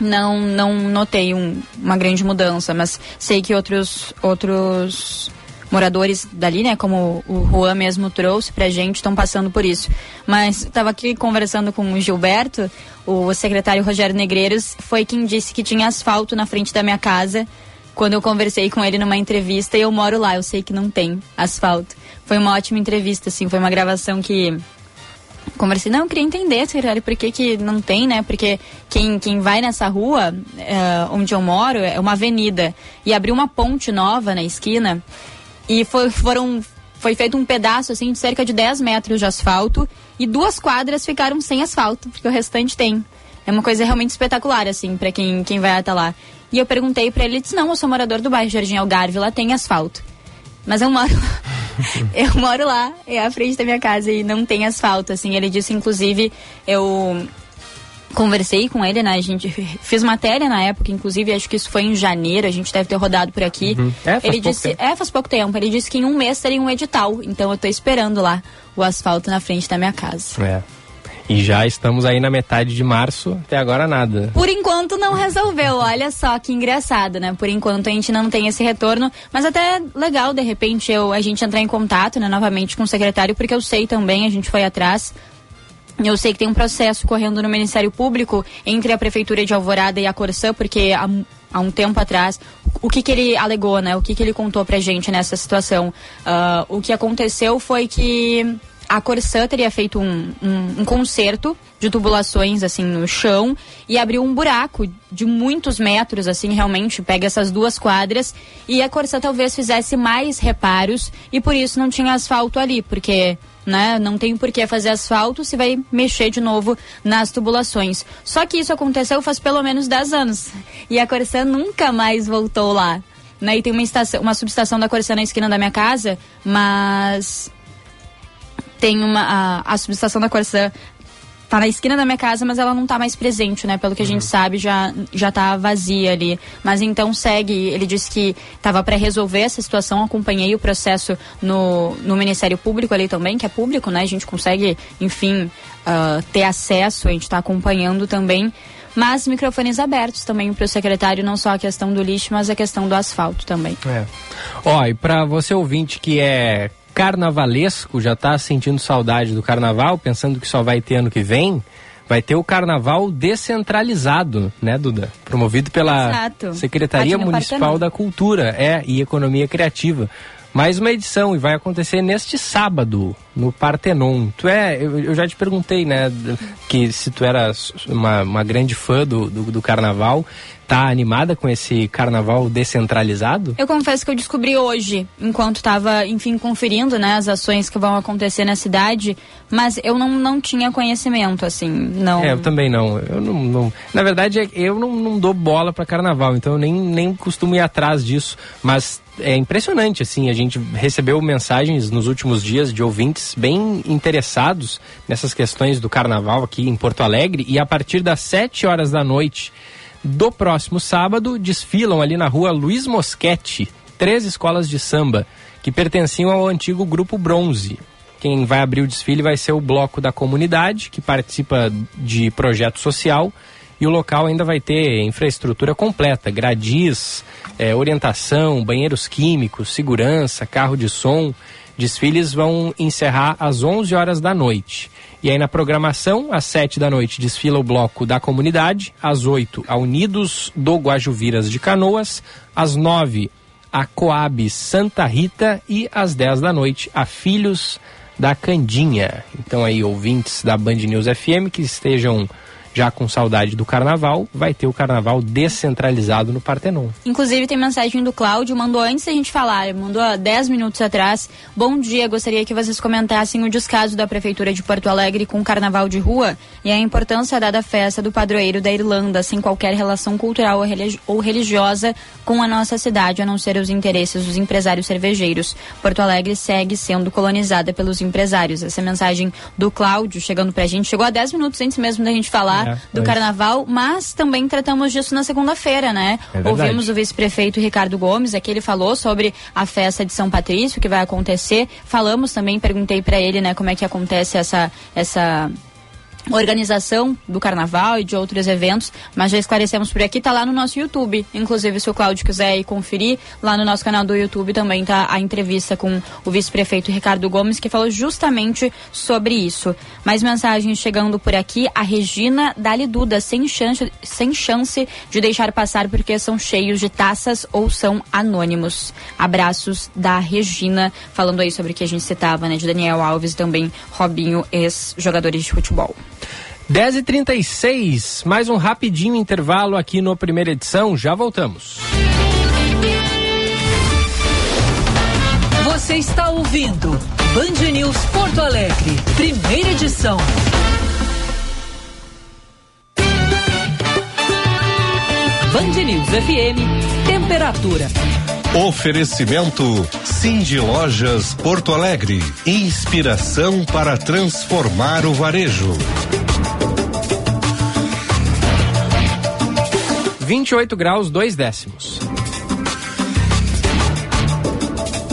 não não notei um, uma grande mudança, mas sei que outros outros moradores dali, né, como o Juan mesmo trouxe pra gente, estão passando por isso. Mas estava aqui conversando com o Gilberto, o secretário Rogério Negreiros foi quem disse que tinha asfalto na frente da minha casa quando eu conversei com ele numa entrevista e eu moro lá, eu sei que não tem asfalto. Foi uma ótima entrevista, assim, foi uma gravação que conversei, não, eu queria entender, secretário, por que, que não tem, né? Porque quem, quem vai nessa rua, uh, onde eu moro, é uma avenida. E abriu uma ponte nova na esquina e foi, foram, foi feito um pedaço, assim, de cerca de 10 metros de asfalto e duas quadras ficaram sem asfalto, porque o restante tem. É uma coisa realmente espetacular, assim, para quem, quem vai até lá. E eu perguntei para ele, ele disse, não, eu sou morador do bairro Jardim Algarve, lá tem asfalto. Mas eu moro eu moro lá, é à frente da minha casa e não tem asfalto, assim. Ele disse, inclusive, eu conversei com ele, né? A gente fez matéria na época, inclusive, acho que isso foi em janeiro, a gente deve ter rodado por aqui. Uhum. É, ele disse, tempo. é, faz pouco tempo. Ele disse que em um mês teria um edital, então eu tô esperando lá o asfalto na frente da minha casa. É. E já estamos aí na metade de março, até agora nada. Por enquanto não resolveu, olha só que engraçado, né? Por enquanto a gente não tem esse retorno, mas até legal de repente eu, a gente entrar em contato, né, novamente com o secretário, porque eu sei também, a gente foi atrás Eu sei que tem um processo correndo no Ministério Público entre a Prefeitura de Alvorada e a Corsã, porque há, há um tempo atrás, o que, que ele alegou, né? O que, que ele contou pra gente nessa situação? Uh, o que aconteceu foi que a Corsã teria feito um, um, um, de tubulações assim no chão e abriu um buraco de muitos metros assim realmente pega essas duas quadras e a Corsã talvez fizesse mais reparos e por isso não tinha asfalto ali porque né? Não tem por que fazer asfalto se vai mexer de novo nas tubulações. Só que isso aconteceu faz pelo menos 10 anos. E a Corsã nunca mais voltou lá. Né? E tem uma, estação, uma subestação da Corsã na esquina da minha casa, mas tem uma a, a subestação da Corsã tá na esquina da minha casa, mas ela não tá mais presente, né? Pelo que a gente uhum. sabe, já, já tá vazia ali. Mas então segue, ele disse que tava para resolver essa situação, acompanhei o processo no, no Ministério Público ali também, que é público, né? A gente consegue, enfim, uh, ter acesso, a gente tá acompanhando também. Mas microfones abertos também para o secretário, não só a questão do lixo, mas a questão do asfalto também. É. Ó, e para você ouvinte que é carnavalesco, já está sentindo saudade do carnaval, pensando que só vai ter ano que vem, vai ter o carnaval descentralizado, né, Duda? Promovido pela Exato. Secretaria Municipal da Cultura é, e Economia Criativa. Mais uma edição e vai acontecer neste sábado no Partenon. Tu é, eu, eu já te perguntei, né, que se tu era uma, uma grande fã do, do, do carnaval, tá animada com esse carnaval descentralizado? Eu confesso que eu descobri hoje, enquanto estava, enfim, conferindo, né, as ações que vão acontecer na cidade, mas eu não, não tinha conhecimento, assim, não... É, eu também não. Eu não, não... Na verdade, eu não, não dou bola para carnaval, então eu nem, nem costumo ir atrás disso, mas é impressionante, assim, a gente recebeu mensagens nos últimos dias de ouvintes bem interessados nessas questões do carnaval aqui em Porto Alegre e a partir das 7 horas da noite do próximo sábado desfilam ali na rua Luiz Moschetti três escolas de samba que pertenciam ao antigo Grupo Bronze. Quem vai abrir o desfile vai ser o Bloco da Comunidade, que participa de projeto social, e o local ainda vai ter infraestrutura completa, gradis, é, orientação, banheiros químicos, segurança, carro de som. Desfiles vão encerrar às 11 horas da noite. E aí na programação, às 7 da noite, desfila o bloco da comunidade, às 8, a Unidos do Guajuviras de Canoas, às 9, a Coab Santa Rita e às 10 da noite, a Filhos da Candinha. Então aí, ouvintes da Band News FM que estejam já com saudade do carnaval, vai ter o carnaval descentralizado no Partenon. Inclusive tem mensagem do Cláudio, mandou antes da gente falar, mandou há 10 minutos atrás. Bom dia, gostaria que vocês comentassem o descaso da Prefeitura de Porto Alegre com o carnaval de rua e a importância dada à festa do padroeiro da Irlanda, sem qualquer relação cultural ou religiosa com a nossa cidade, a não ser os interesses dos empresários cervejeiros. Porto Alegre segue sendo colonizada pelos empresários. Essa mensagem do Cláudio chegando pra gente, chegou há 10 minutos antes mesmo da gente falar é, do carnaval, mas também tratamos disso na segunda-feira, né? É Ouvimos o vice-prefeito Ricardo Gomes, aqui ele falou sobre a festa de São Patrício que vai acontecer. Falamos também, perguntei para ele, né, como é que acontece essa essa organização do carnaval e de outros eventos, mas já esclarecemos por aqui, tá lá no nosso YouTube. Inclusive, se o Cláudio quiser ir conferir, lá no nosso canal do YouTube também tá a entrevista com o vice-prefeito Ricardo Gomes, que falou justamente sobre isso. Mais mensagens chegando por aqui, a Regina Dali Duda, sem chance, sem chance de deixar passar porque são cheios de taças ou são anônimos. Abraços da Regina, falando aí sobre o que a gente citava, né, de Daniel Alves também Robinho, ex-jogadores de futebol. 10h36, mais um rapidinho intervalo aqui no primeira edição, já voltamos. Você está ouvindo Band News Porto Alegre, primeira edição. Band News FM, temperatura. Oferecimento Cindy Lojas Porto Alegre. Inspiração para transformar o varejo. 28 graus, 2 décimos.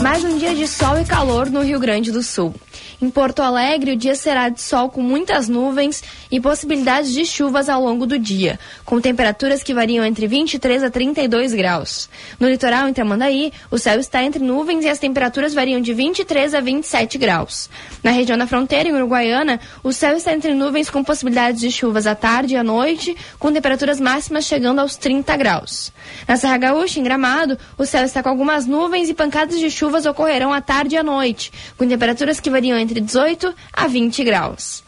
Mais um dia de sol e calor no Rio Grande do Sul. Em Porto Alegre, o dia será de sol com muitas nuvens e possibilidades de chuvas ao longo do dia, com temperaturas que variam entre 23 a 32 graus. No litoral, em Tramandaí, o céu está entre nuvens e as temperaturas variam de 23 a 27 graus. Na região da fronteira, em Uruguaiana, o céu está entre nuvens com possibilidades de chuvas à tarde e à noite, com temperaturas máximas chegando aos 30 graus. Na Serra Gaúcha, em Gramado, o céu está com algumas nuvens e pancadas de chuvas ocorrerão à tarde e à noite, com temperaturas que variam entre 18 a 20 graus.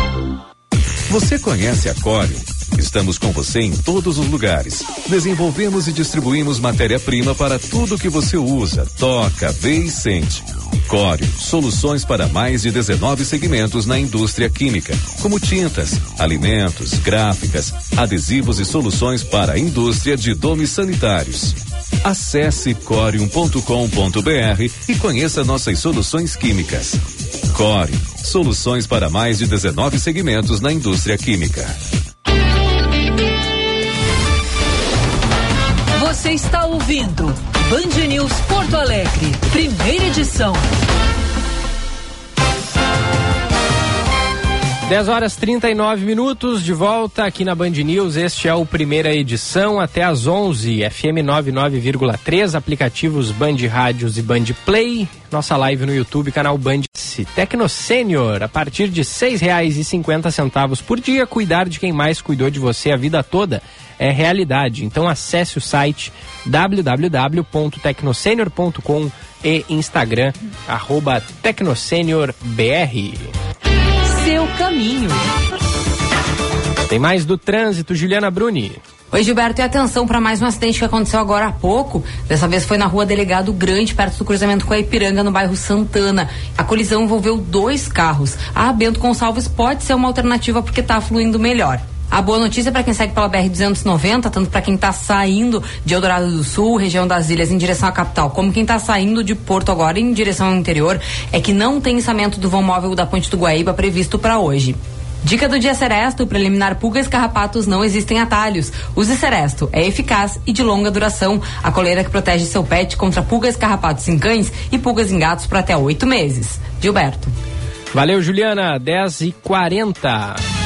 Você conhece a Corium? Estamos com você em todos os lugares. Desenvolvemos e distribuímos matéria-prima para tudo que você usa, toca, vê e sente. Corium, soluções para mais de 19 segmentos na indústria química, como tintas, alimentos, gráficas, adesivos e soluções para a indústria de domes sanitários. Acesse corium.com.br e conheça nossas soluções químicas. Core, soluções para mais de 19 segmentos na indústria química. Você está ouvindo Band News Porto Alegre, primeira edição. 10 horas 39 minutos, de volta aqui na Band News. Este é o primeira edição, até às 11, FM 99,3, aplicativos Band Rádios e Band Play. Nossa live no YouTube, canal Band Tecno Sênior, a partir de cinquenta centavos por dia. Cuidar de quem mais cuidou de você a vida toda é realidade. Então acesse o site www.tecnosenior.com e Instagram, arroba seu caminho. Tem mais do trânsito, Juliana Bruni. Oi, Gilberto, e atenção para mais um acidente que aconteceu agora há pouco. Dessa vez foi na rua Delegado Grande, perto do cruzamento com a Ipiranga, no bairro Santana. A colisão envolveu dois carros. A Bento Gonçalves pode ser uma alternativa porque está fluindo melhor. A boa notícia para quem segue pela BR-290, tanto para quem está saindo de Eldorado do Sul, região das ilhas, em direção à capital, como quem está saindo de Porto agora em direção ao interior, é que não tem içamento do vão móvel da Ponte do Guaíba previsto para hoje. Dica do dia Seresto, preliminar pulgas e carrapatos não existem atalhos. Use Seresto, é eficaz e de longa duração. A coleira que protege seu pet contra pulgas carrapatos em cães e pulgas em gatos por até oito meses. Gilberto. Valeu, Juliana. 10 e 40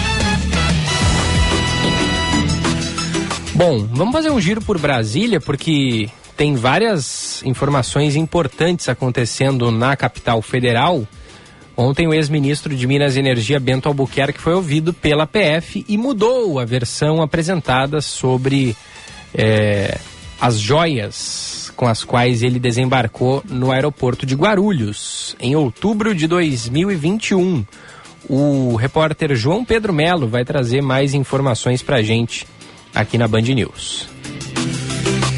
Bom, vamos fazer um giro por Brasília, porque tem várias informações importantes acontecendo na capital federal. Ontem o ex-ministro de Minas e Energia, Bento Albuquerque, foi ouvido pela PF e mudou a versão apresentada sobre é, as joias com as quais ele desembarcou no aeroporto de Guarulhos, em outubro de 2021. O repórter João Pedro Melo vai trazer mais informações para a gente aqui na Band News.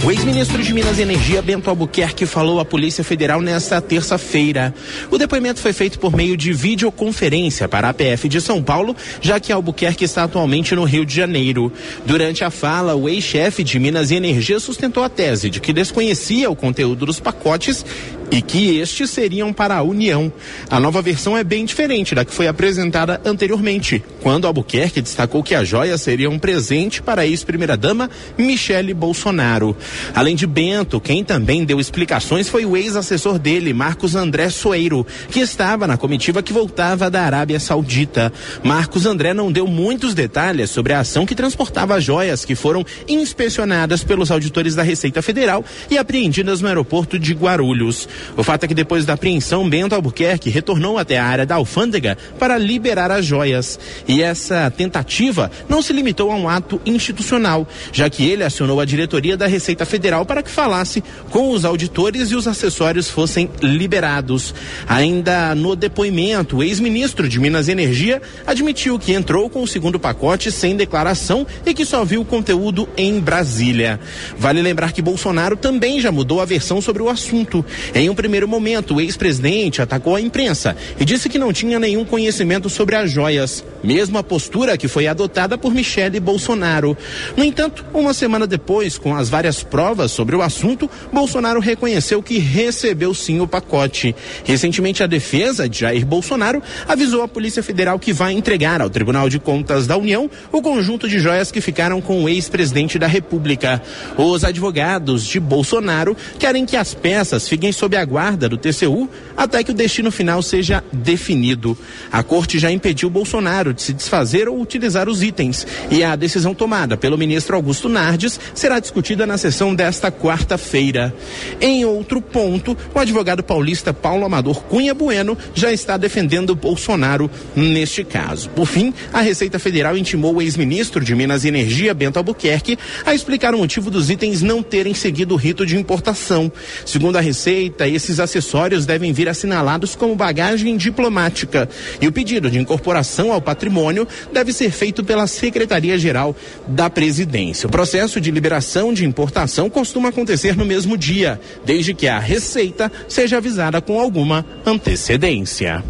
O ex-ministro de Minas e Energia, Bento Albuquerque, falou à Polícia Federal nesta terça-feira. O depoimento foi feito por meio de videoconferência para a PF de São Paulo, já que Albuquerque está atualmente no Rio de Janeiro. Durante a fala, o ex-chefe de Minas e Energia sustentou a tese de que desconhecia o conteúdo dos pacotes e que estes seriam para a União. A nova versão é bem diferente da que foi apresentada anteriormente, quando Albuquerque destacou que as joias seriam um presente para a ex-primeira-dama Michele Bolsonaro. Além de Bento, quem também deu explicações foi o ex-assessor dele, Marcos André Soeiro, que estava na comitiva que voltava da Arábia Saudita. Marcos André não deu muitos detalhes sobre a ação que transportava as joias que foram inspecionadas pelos auditores da Receita Federal e apreendidas no aeroporto de Guarulhos. O fato é que depois da apreensão, Bento Albuquerque retornou até a área da alfândega para liberar as joias. E essa tentativa não se limitou a um ato institucional, já que ele acionou a diretoria da Receita Federal para que falasse com os auditores e os acessórios fossem liberados. Ainda no depoimento, o ex-ministro de Minas e Energia admitiu que entrou com o segundo pacote sem declaração e que só viu o conteúdo em Brasília. Vale lembrar que Bolsonaro também já mudou a versão sobre o assunto. Em um primeiro momento, o ex-presidente atacou a imprensa e disse que não tinha nenhum conhecimento sobre as joias, mesmo a postura que foi adotada por Michele Bolsonaro. No entanto, uma semana depois, com as várias provas sobre o assunto, Bolsonaro reconheceu que recebeu sim o pacote. Recentemente, a defesa de Jair Bolsonaro avisou a Polícia Federal que vai entregar ao Tribunal de Contas da União o conjunto de joias que ficaram com o ex-presidente da República. Os advogados de Bolsonaro querem que as peças fiquem sob a guarda do TCU até que o destino final seja definido. A corte já impediu Bolsonaro de se desfazer ou utilizar os itens e a decisão tomada pelo ministro Augusto Nardes será discutida na sessão desta quarta-feira. Em outro ponto, o advogado paulista Paulo Amador Cunha Bueno já está defendendo Bolsonaro neste caso. Por fim, a Receita Federal intimou o ex-ministro de Minas e Energia, Bento Albuquerque, a explicar o motivo dos itens não terem seguido o rito de importação. Segundo a Receita, esses acessórios devem vir assinalados como bagagem diplomática e o pedido de incorporação ao patrimônio deve ser feito pela Secretaria-Geral da Presidência. O processo de liberação de importação costuma acontecer no mesmo dia, desde que a Receita seja avisada com alguma antecedência.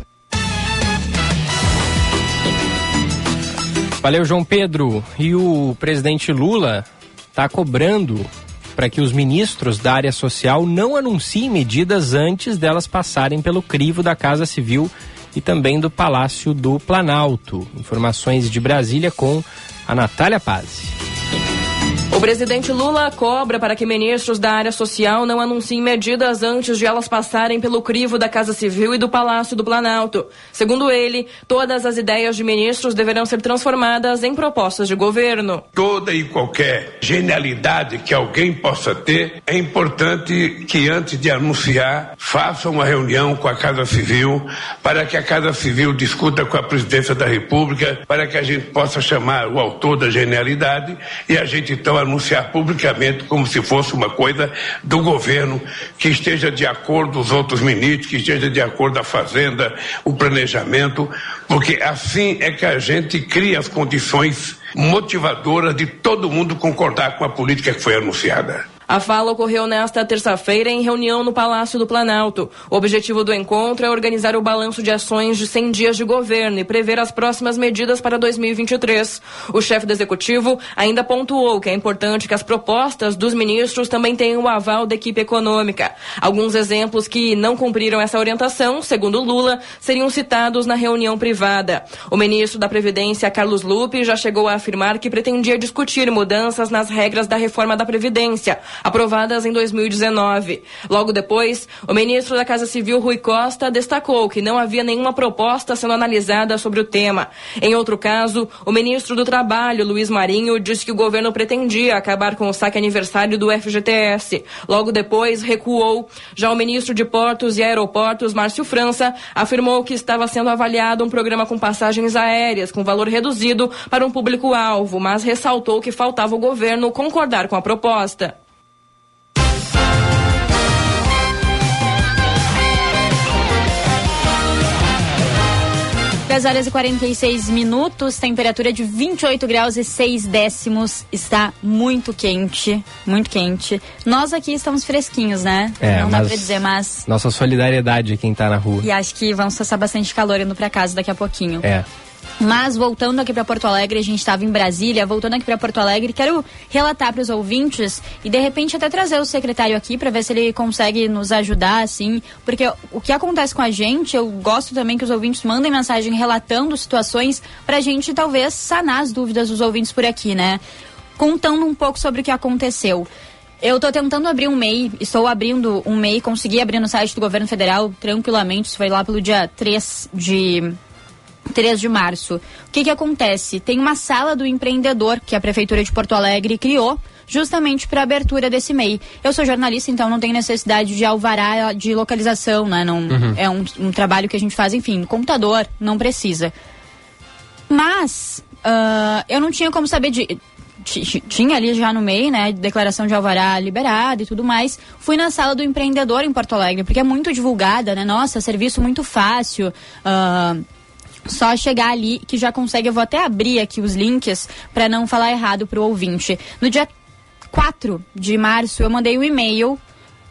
Valeu, João Pedro. E o presidente Lula está cobrando para que os ministros da área social não anunciem medidas antes delas passarem pelo crivo da Casa Civil e também do Palácio do Planalto. Informações de Brasília com a Natália Paz. O presidente Lula cobra para que ministros da área social não anunciem medidas antes de elas passarem pelo crivo da Casa Civil e do Palácio do Planalto. Segundo ele, todas as ideias de ministros deverão ser transformadas em propostas de governo. Toda e qualquer genialidade que alguém possa ter, é importante que antes de anunciar, faça uma reunião com a Casa Civil, para que a Casa Civil discuta com a Presidência da República, para que a gente possa chamar o autor da genialidade e a gente então anunciar publicamente como se fosse uma coisa do governo que esteja de acordo os outros ministros, que esteja de acordo a Fazenda, o planejamento, porque assim é que a gente cria as condições motivadoras de todo mundo concordar com a política que foi anunciada. A fala ocorreu nesta terça-feira em reunião no Palácio do Planalto. O objetivo do encontro é organizar o balanço de ações de 100 dias de governo e prever as próximas medidas para 2023. O chefe do executivo ainda pontuou que é importante que as propostas dos ministros também tenham o aval da equipe econômica. Alguns exemplos que não cumpriram essa orientação, segundo Lula, seriam citados na reunião privada. O ministro da Previdência, Carlos Lupe, já chegou a afirmar que pretendia discutir mudanças nas regras da reforma da Previdência aprovadas em 2019. Logo depois, o ministro da Casa Civil, Rui Costa, destacou que não havia nenhuma proposta sendo analisada sobre o tema. Em outro caso, o ministro do Trabalho, Luiz Marinho, disse que o governo pretendia acabar com o saque aniversário do FGTS. Logo depois, recuou. Já o ministro de Portos e Aeroportos, Márcio França, afirmou que estava sendo avaliado um programa com passagens aéreas com valor reduzido para um público-alvo, mas ressaltou que faltava o governo concordar com a proposta. 10 horas e 46 minutos, temperatura de 28 graus e 6 décimos. Está muito quente, muito quente. Nós aqui estamos fresquinhos, né? É, Não dá pra dizer, mas. Nossa solidariedade a quem tá na rua. E acho que vamos passar bastante calor indo pra casa daqui a pouquinho. É. Mas voltando aqui para Porto Alegre, a gente estava em Brasília, voltando aqui para Porto Alegre, quero relatar para os ouvintes e de repente até trazer o secretário aqui para ver se ele consegue nos ajudar, assim, porque o que acontece com a gente, eu gosto também que os ouvintes mandem mensagem relatando situações para a gente talvez sanar as dúvidas dos ouvintes por aqui, né? Contando um pouco sobre o que aconteceu. Eu estou tentando abrir um MEI, estou abrindo um MEI, consegui abrir no site do governo federal tranquilamente, isso foi lá pelo dia 3 de 3 de março. O que, que acontece? Tem uma sala do empreendedor que a Prefeitura de Porto Alegre criou justamente para abertura desse MEI. Eu sou jornalista, então não tenho necessidade de alvará de localização, né? Não, Uhum. É um, um trabalho que a gente faz, enfim, computador, não precisa. Mas ah, eu não tinha como saber de. ti- ti- Tinha ali já no MEI, né? Declaração de alvará liberada e tudo mais. Fui na sala do empreendedor em Porto Alegre, porque é muito divulgada, né? Nossa, serviço muito fácil. ah, só chegar ali que já consegue. Eu vou até abrir aqui os links para não falar errado pro ouvinte. No dia 4 de março, eu mandei um e-mail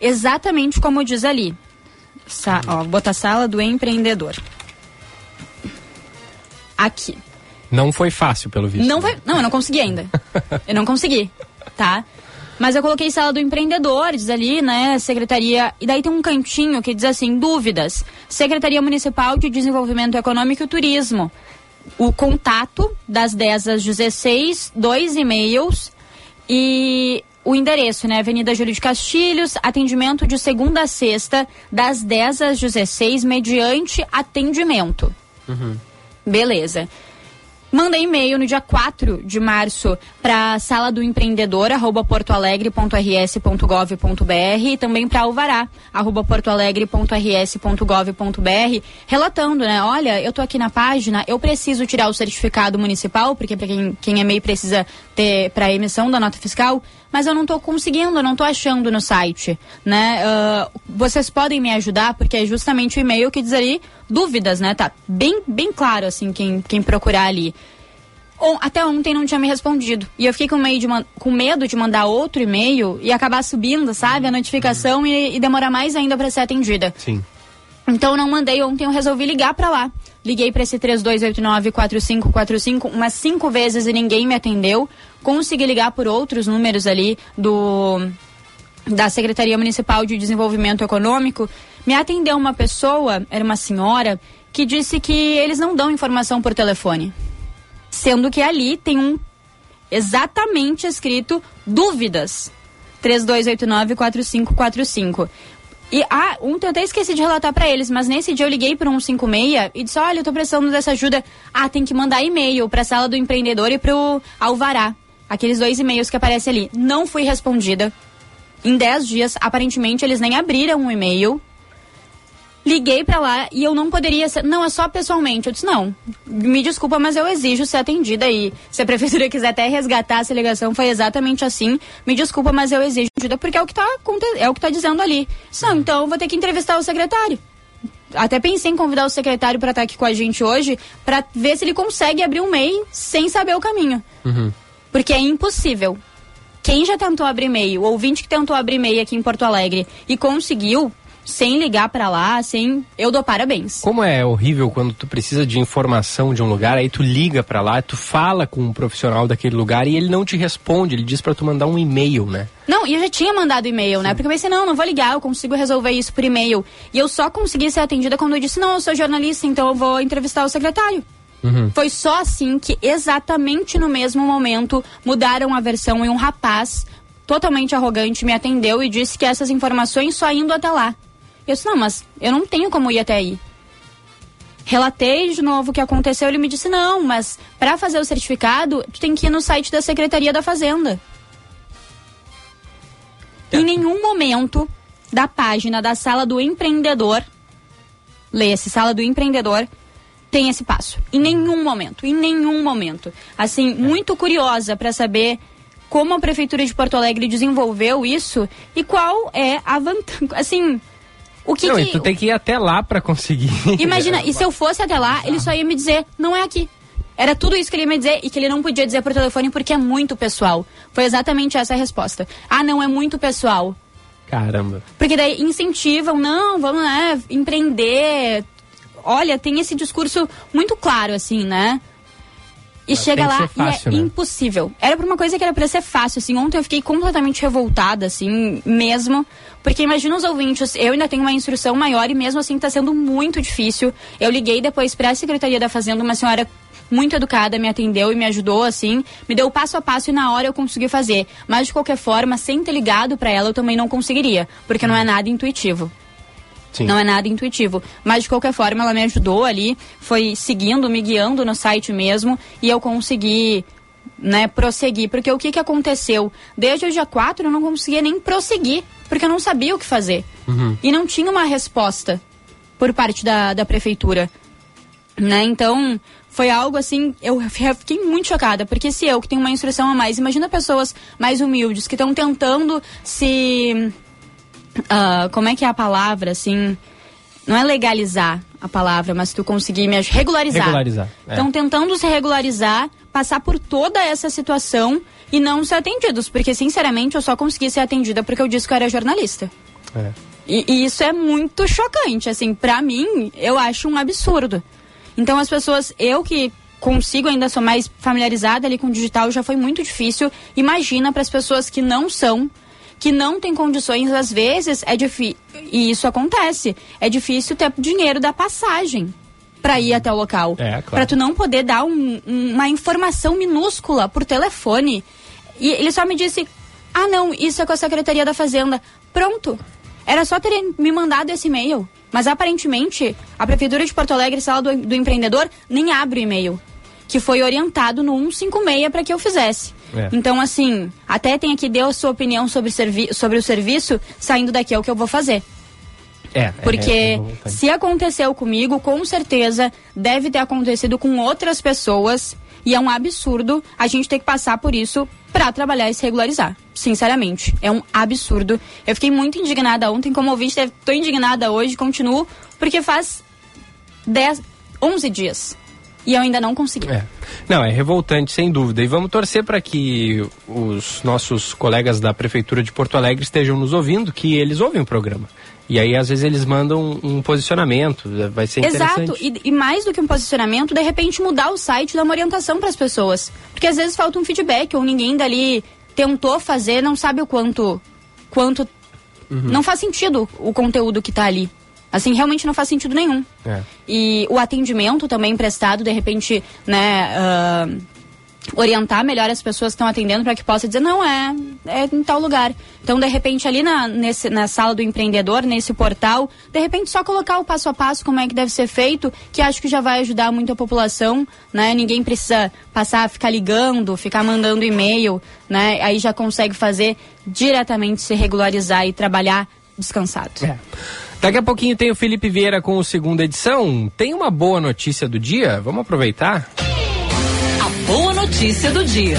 exatamente como diz ali. Sa ó, vou botar sala do empreendedor. Aqui. Não foi fácil, pelo visto. Não vai. Não, eu não consegui ainda. eu não consegui, tá? Mas eu coloquei sala do empreendedor, diz ali, né? Secretaria. E daí tem um cantinho que diz assim: dúvidas. Secretaria Municipal de Desenvolvimento Econômico e Turismo. O contato das 10 às 16, dois e-mails e o endereço, né? Avenida Júlio de Castilhos, atendimento de segunda a sexta, das 10 às 16, mediante atendimento. Beleza. Mandei e-mail no dia 4 de março para sala do empreendedor, arroba portoalegre.rs.gov.br e também para alvará, arroba portoalegre.rs.gov.br, relatando, né? Olha, eu tô aqui na página, eu preciso tirar o certificado municipal, porque para quem, quem é MEI precisa ter para emissão da nota fiscal, mas eu não tô conseguindo, eu não tô achando no site, né? Ah, vocês podem me ajudar, porque é justamente o e-mail que diz ali dúvidas, né? Tá bem, bem claro, assim, quem, quem procurar ali. On- até ontem não tinha me respondido. E eu fiquei com, meio de com medo de mandar outro e-mail e acabar subindo, sabe, a notificação e, e demorar mais ainda para ser atendida. Sim. Então não mandei ontem, eu resolvi ligar pra lá. Liguei pra esse 3289-4545 umas cinco vezes e ninguém me atendeu. Consegui ligar por outros números ali do da Secretaria Municipal de Desenvolvimento Econômico. Me atendeu uma pessoa, era uma senhora, que disse que eles não dão informação por telefone. Sendo que ali tem um exatamente escrito dúvidas. 3289-4545. E ah, ontem eu até esqueci de relatar pra eles, mas nesse dia eu liguei pro 156 e disse: Olha, eu tô precisando dessa ajuda. Ah, tem que mandar e-mail pra sala do empreendedor e pro Alvará. Aqueles dois e-mails que aparecem ali. Não fui respondida. Em 10 dias, aparentemente, eles nem abriram o e-mail. Liguei pra lá e eu não poderia ser. Não, é só pessoalmente. Eu disse: não, me desculpa, mas eu exijo ser atendida. E se a prefeitura quiser até resgatar essa ligação, foi exatamente assim. Me desculpa, mas eu exijo ajuda porque é o que tá, aconte- é o que tá dizendo ali. Não, então eu vou ter que entrevistar o secretário. Até pensei em convidar o secretário para estar aqui com a gente hoje, para ver se ele consegue abrir um MEI sem saber o caminho. Porque é impossível. Quem já tentou abrir MEI, o ouvinte que tentou abrir MEI aqui em Porto Alegre e conseguiu, sem ligar pra lá, sem. Eu dou parabéns. Como é horrível quando tu precisa de informação de um lugar, aí tu liga pra lá, tu fala com um profissional daquele lugar e ele não te responde, ele diz pra tu mandar um e-mail, né? Não, e eu já tinha mandado e-mail, né? Porque eu pensei, não, não vou ligar, eu consigo resolver isso por e-mail. E eu só consegui ser atendida quando eu disse, não, eu sou jornalista, então eu vou entrevistar o secretário. Foi só assim que, exatamente no mesmo momento, mudaram a versão e um rapaz totalmente arrogante me atendeu e disse que essas informações só indo até lá. Eu disse, não, mas eu não tenho como ir até aí. Relatei de novo o que aconteceu, ele me disse, não, mas para fazer o certificado, tu tem que ir no site da Secretaria da Fazenda. Em nenhum momento da página da sala do empreendedor, leia-se sala do empreendedor, tem esse passo. Em nenhum momento, em nenhum momento. Assim, muito curiosa para saber como a prefeitura de Porto Alegre desenvolveu isso e qual é a vantagem, assim, o que, não, que tu tem que ir até lá pra conseguir. Imagina, e se eu fosse até lá, ele só ia me dizer, não é aqui. Era tudo isso que ele ia me dizer e que ele não podia dizer por telefone porque é muito pessoal. Foi exatamente essa a resposta. Ah, não, é muito pessoal. Caramba. Porque daí incentivam, não, vamos né, empreender. olha, tem esse discurso muito claro, assim, né? E Mas chega lá fácil, e é né? impossível. Era pra uma coisa que era pra ser fácil, assim. Ontem eu fiquei completamente revoltada, assim, mesmo. Porque imagina os ouvintes, eu ainda tenho uma instrução maior e mesmo assim tá sendo muito difícil. Eu liguei depois pra Secretaria da Fazenda, uma senhora muito educada me atendeu e me ajudou, assim. Me deu passo a passo e na hora eu consegui fazer. Mas de qualquer forma, sem ter ligado pra ela, eu também não conseguiria. Porque não é nada intuitivo. Não é nada intuitivo. Mas de qualquer forma, ela me ajudou ali, foi seguindo, me guiando no site mesmo, e eu consegui, né, prosseguir. Porque o que que aconteceu? Desde o dia 4 eu não conseguia nem prosseguir, porque eu não sabia o que fazer. E não tinha uma resposta por parte da, da prefeitura. Né? Então, foi algo assim, eu fiquei muito chocada, porque se eu que tenho uma instrução a mais, imagina pessoas mais humildes que estão tentando se ah, como é que é a palavra, assim, não é legalizar a palavra, mas tu conseguir me regularizar. Regularizar, é. Então tentando se regularizar, passar por toda essa situação e não ser atendidos, porque sinceramente eu só consegui ser atendida porque eu disse que eu era jornalista. É. E, e isso é muito chocante, assim, pra mim, eu acho um absurdo. Então as pessoas, eu que consigo ainda sou mais familiarizada ali com o digital, já foi muito difícil. Imagina para as pessoas que não são, que não têm condições, às vezes é difícil, e isso acontece, é difícil ter dinheiro da passagem para ir até o local. É, claro. Para tu não poder dar um- um- uma informação minúscula por telefone. E ele só me disse: "Ah, não, isso é com a Secretaria da Fazenda". Pronto. Era só ter me mandado esse e-mail. Mas aparentemente, a Prefeitura de Porto Alegre, sala do, do empreendedor, nem abre o e-mail. Que foi orientado no 156 para que eu fizesse. É. Então, assim, até tem aqui, deu a sua opinião sobre, servi sobre o serviço, saindo daqui é o que eu vou fazer. É, Porque é, é se aconteceu comigo, com certeza deve ter acontecido com outras pessoas. E é um absurdo a gente ter que passar por isso pra trabalhar e se regularizar. Sinceramente, é um absurdo. Eu fiquei muito indignada ontem, como ouvinte, tô indignada hoje, continuo, porque faz 10, 11 dias. E eu ainda não consegui. É. Não, é revoltante, sem dúvida. E vamos torcer para que os nossos colegas da Prefeitura de Porto Alegre estejam nos ouvindo, que eles ouvem o programa. E aí, às vezes, eles mandam um posicionamento. Vai ser interessante. Exato, e, mais do que um posicionamento, de repente mudar o site e dar uma orientação para as pessoas. Porque às vezes falta um feedback, ou ninguém dali tentou fazer, não sabe o quanto. quanto Uhum. Não faz sentido o conteúdo que tá ali. Assim, realmente não faz sentido nenhum. É. E o atendimento também prestado, de repente, né, ah, orientar melhor as pessoas que estão atendendo para que possa dizer, não, é, é em tal lugar. Então, de repente, ali na, nesse, na sala do empreendedor, nesse portal, de repente só colocar o passo a passo, como é que deve ser feito, que acho que já vai ajudar muito a população, né? Ninguém precisa passar, ficar ligando, ficar mandando e-mail, né? Aí já consegue fazer diretamente se regularizar e trabalhar descansado. Daqui a pouquinho tem o Felipe Vieira com o segunda edição. Tem uma boa notícia do dia? Vamos aproveitar? A boa notícia do dia.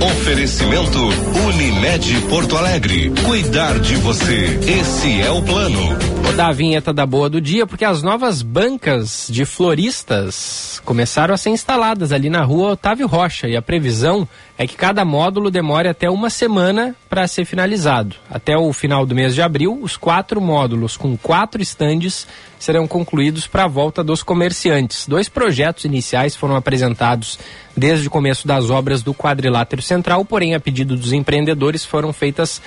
Oferecimento Unimed Porto Alegre. Cuidar de você. Esse é o plano. Vou dar a vinheta da boa do dia, porque as novas bancas de floristas começaram a ser instaladas ali na rua Otávio Rocha e a previsão é que cada módulo demore até uma semana para ser finalizado. Até o final do mês de abril, os quatro módulos com quatro estandes serão concluídos para a volta dos comerciantes. Dois projetos iniciais foram apresentados desde o começo das obras do quadrilátero central, porém, a pedido dos empreendedores, foram feitas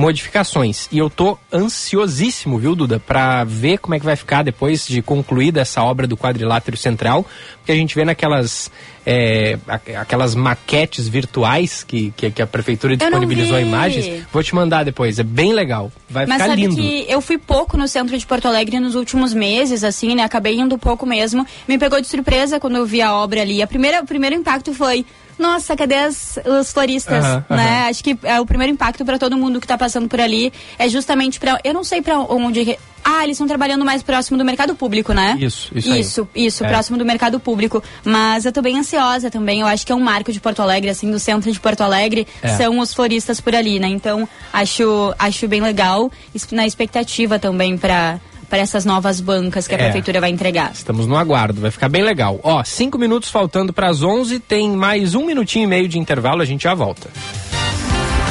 modificações. E eu tô ansiosíssimo, viu, Duda, para ver como é que vai ficar depois de concluída essa obra do quadrilátero central, porque a gente vê naquelas é, aquelas maquetes virtuais que, que, que a prefeitura disponibilizou imagens. Vou te mandar depois, é bem legal. Vai Mas ficar sabe lindo. que eu fui pouco no centro de Porto Alegre nos últimos meses, assim, né? Acabei indo pouco mesmo. Me pegou de surpresa quando eu vi a obra ali. A primeira, o primeiro impacto foi. Nossa, cadê as, os floristas, Aham, né? aham. Acho que é o primeiro impacto para todo mundo que tá passando por ali é justamente para, eu não sei para onde ah, eles estão trabalhando mais próximo do mercado público, né? Isso, isso aí. Isso, isso, É. próximo do mercado público. Mas eu tô bem ansiosa também. Eu acho que é um marco de Porto Alegre, assim, do centro de Porto Alegre, É. são os floristas por ali, né? Então, acho, acho bem legal, na expectativa também para para essas novas bancas que a É. prefeitura vai entregar. Estamos no aguardo, vai ficar bem legal. Ó, cinco minutos faltando para as 11, tem mais um minutinho e meio de intervalo, a gente já volta.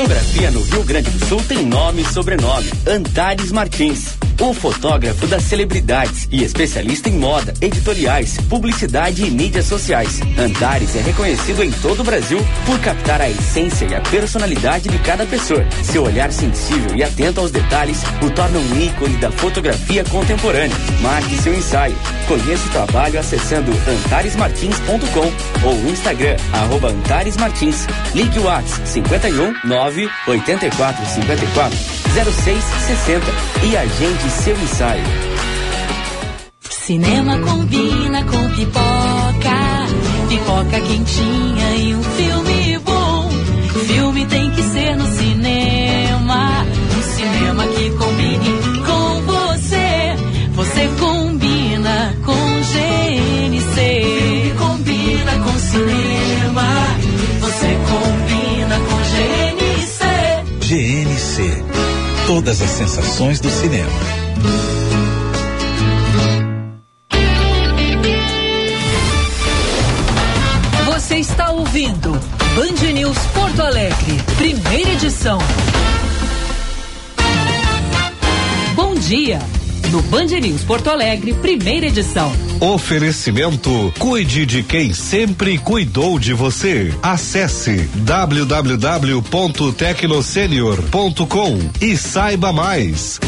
Fotografia no Rio Grande do Sul tem nome e sobrenome: Antares Martins. O fotógrafo das celebridades e especialista em moda, editoriais, publicidade e mídias sociais. Antares é reconhecido em todo o Brasil por captar a essência e a personalidade de cada pessoa. Seu olhar sensível e atento aos detalhes o torna um ícone da fotografia contemporânea. Marque seu ensaio. Conheça o trabalho acessando antaresmartins.com ou Instagram, arroba Antares Martins. Ligue o WhatsApp 51 9 84 54 0660 e agende seu ensaio. Cinema combina com pipoca, pipoca quentinha e um filme bom. Filme tem que ser no cinema, um cinema que combine com você. Você combina com GNC. Filme combina com cinema, você combina com GNC. GNC. Todas as sensações do cinema. Você está ouvindo Band News Porto Alegre, primeira edição. Bom dia. No Band News Porto Alegre, primeira edição. Oferecimento: cuide de quem sempre cuidou de você. Acesse www.tecnosenior.com e saiba mais.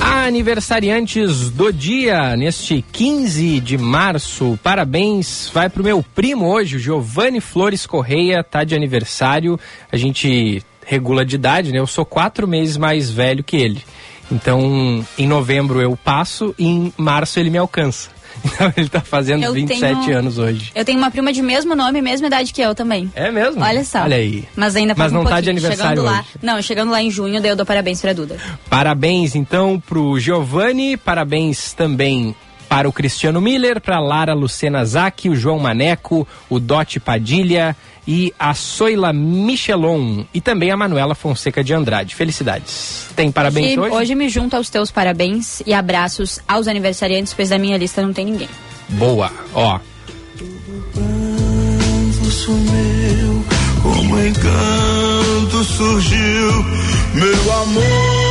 Aniversariantes do dia, neste 15 de março. Parabéns, vai pro meu primo hoje, o Giovanni Flores Correia, tá de aniversário. A gente regula de idade, né? Eu sou quatro meses mais velho que ele. Então, em novembro eu passo e em março ele me alcança. Então ele tá fazendo Eu 27 tenho- anos hoje. Eu tenho uma prima de mesmo nome, mesma idade que eu também. É mesmo? Olha só. Olha aí. Mas ainda Mas falta um não tá de aniversário chegando lá, hoje. Não, chegando lá em junho, daí eu dou parabéns pra Duda. Parabéns então pro Giovanni, parabéns também para o Cristiano Miller, para Lara Lucena Zacchi, o João Maneco, o Dote Padilha e a Soila Michelon e também a Manuela Fonseca de Andrade. Felicidades. Tem parabéns E hoje? hoje me junto aos teus parabéns e abraços aos aniversariantes, pois da minha lista não tem ninguém. Boa, ó. sumiu, como encanto surgiu, meu amor.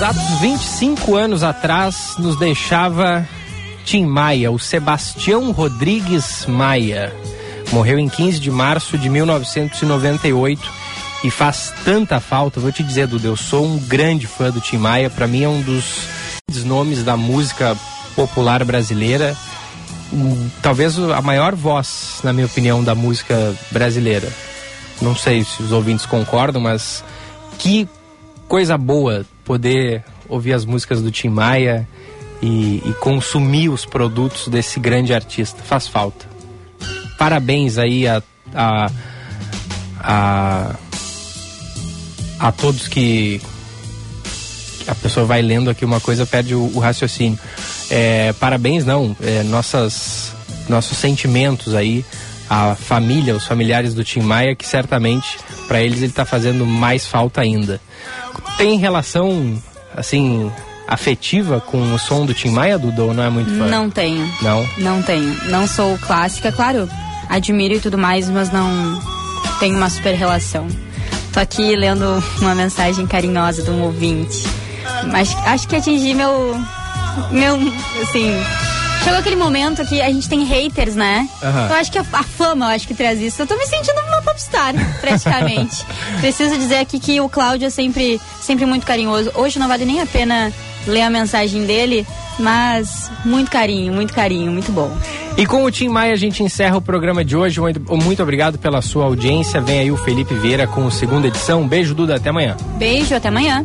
Exatos 25 anos atrás nos deixava Tim Maia, o Sebastião Rodrigues Maia. Morreu em 15 de março de 1998 e faz tanta falta. Vou te dizer, Duda, eu sou um grande fã do Tim Maia. Para mim é um dos nomes da música popular brasileira. Talvez a maior voz, na minha opinião, da música brasileira. Não sei se os ouvintes concordam, mas que coisa boa poder ouvir as músicas do Tim Maia e, e consumir os produtos desse grande artista. Faz falta. Parabéns aí a, a, a, a todos que. A pessoa vai lendo aqui uma coisa, perde o, o raciocínio. É, parabéns, não. É, nossas, nossos sentimentos aí à família, os familiares do Tim Maia, que certamente para eles ele está fazendo mais falta ainda. Tem relação, assim, afetiva com o som do Tim Maia, Duda, ou não é muito fã? Não tenho. Não? Não tenho. Não sou clássica, claro, admiro e tudo mais, mas não tenho uma super relação. Tô aqui lendo uma mensagem carinhosa de um ouvinte. Mas acho que atingi meu. Meu. Assim. Chegou aquele momento que a gente tem haters, né? Aham. Eu acho que a, a fama, eu acho que traz isso. Eu tô me sentindo uma popstar, praticamente. Preciso dizer aqui que o Cláudio é sempre, sempre muito carinhoso. Hoje não vale nem a pena ler a mensagem dele, mas muito carinho, muito carinho, muito bom. E com o Tim Maia a gente encerra o programa de hoje. Muito, muito obrigado pela sua audiência. Vem aí o Felipe Vieira com a segunda edição. Um beijo, Duda. Até amanhã. Beijo, até amanhã.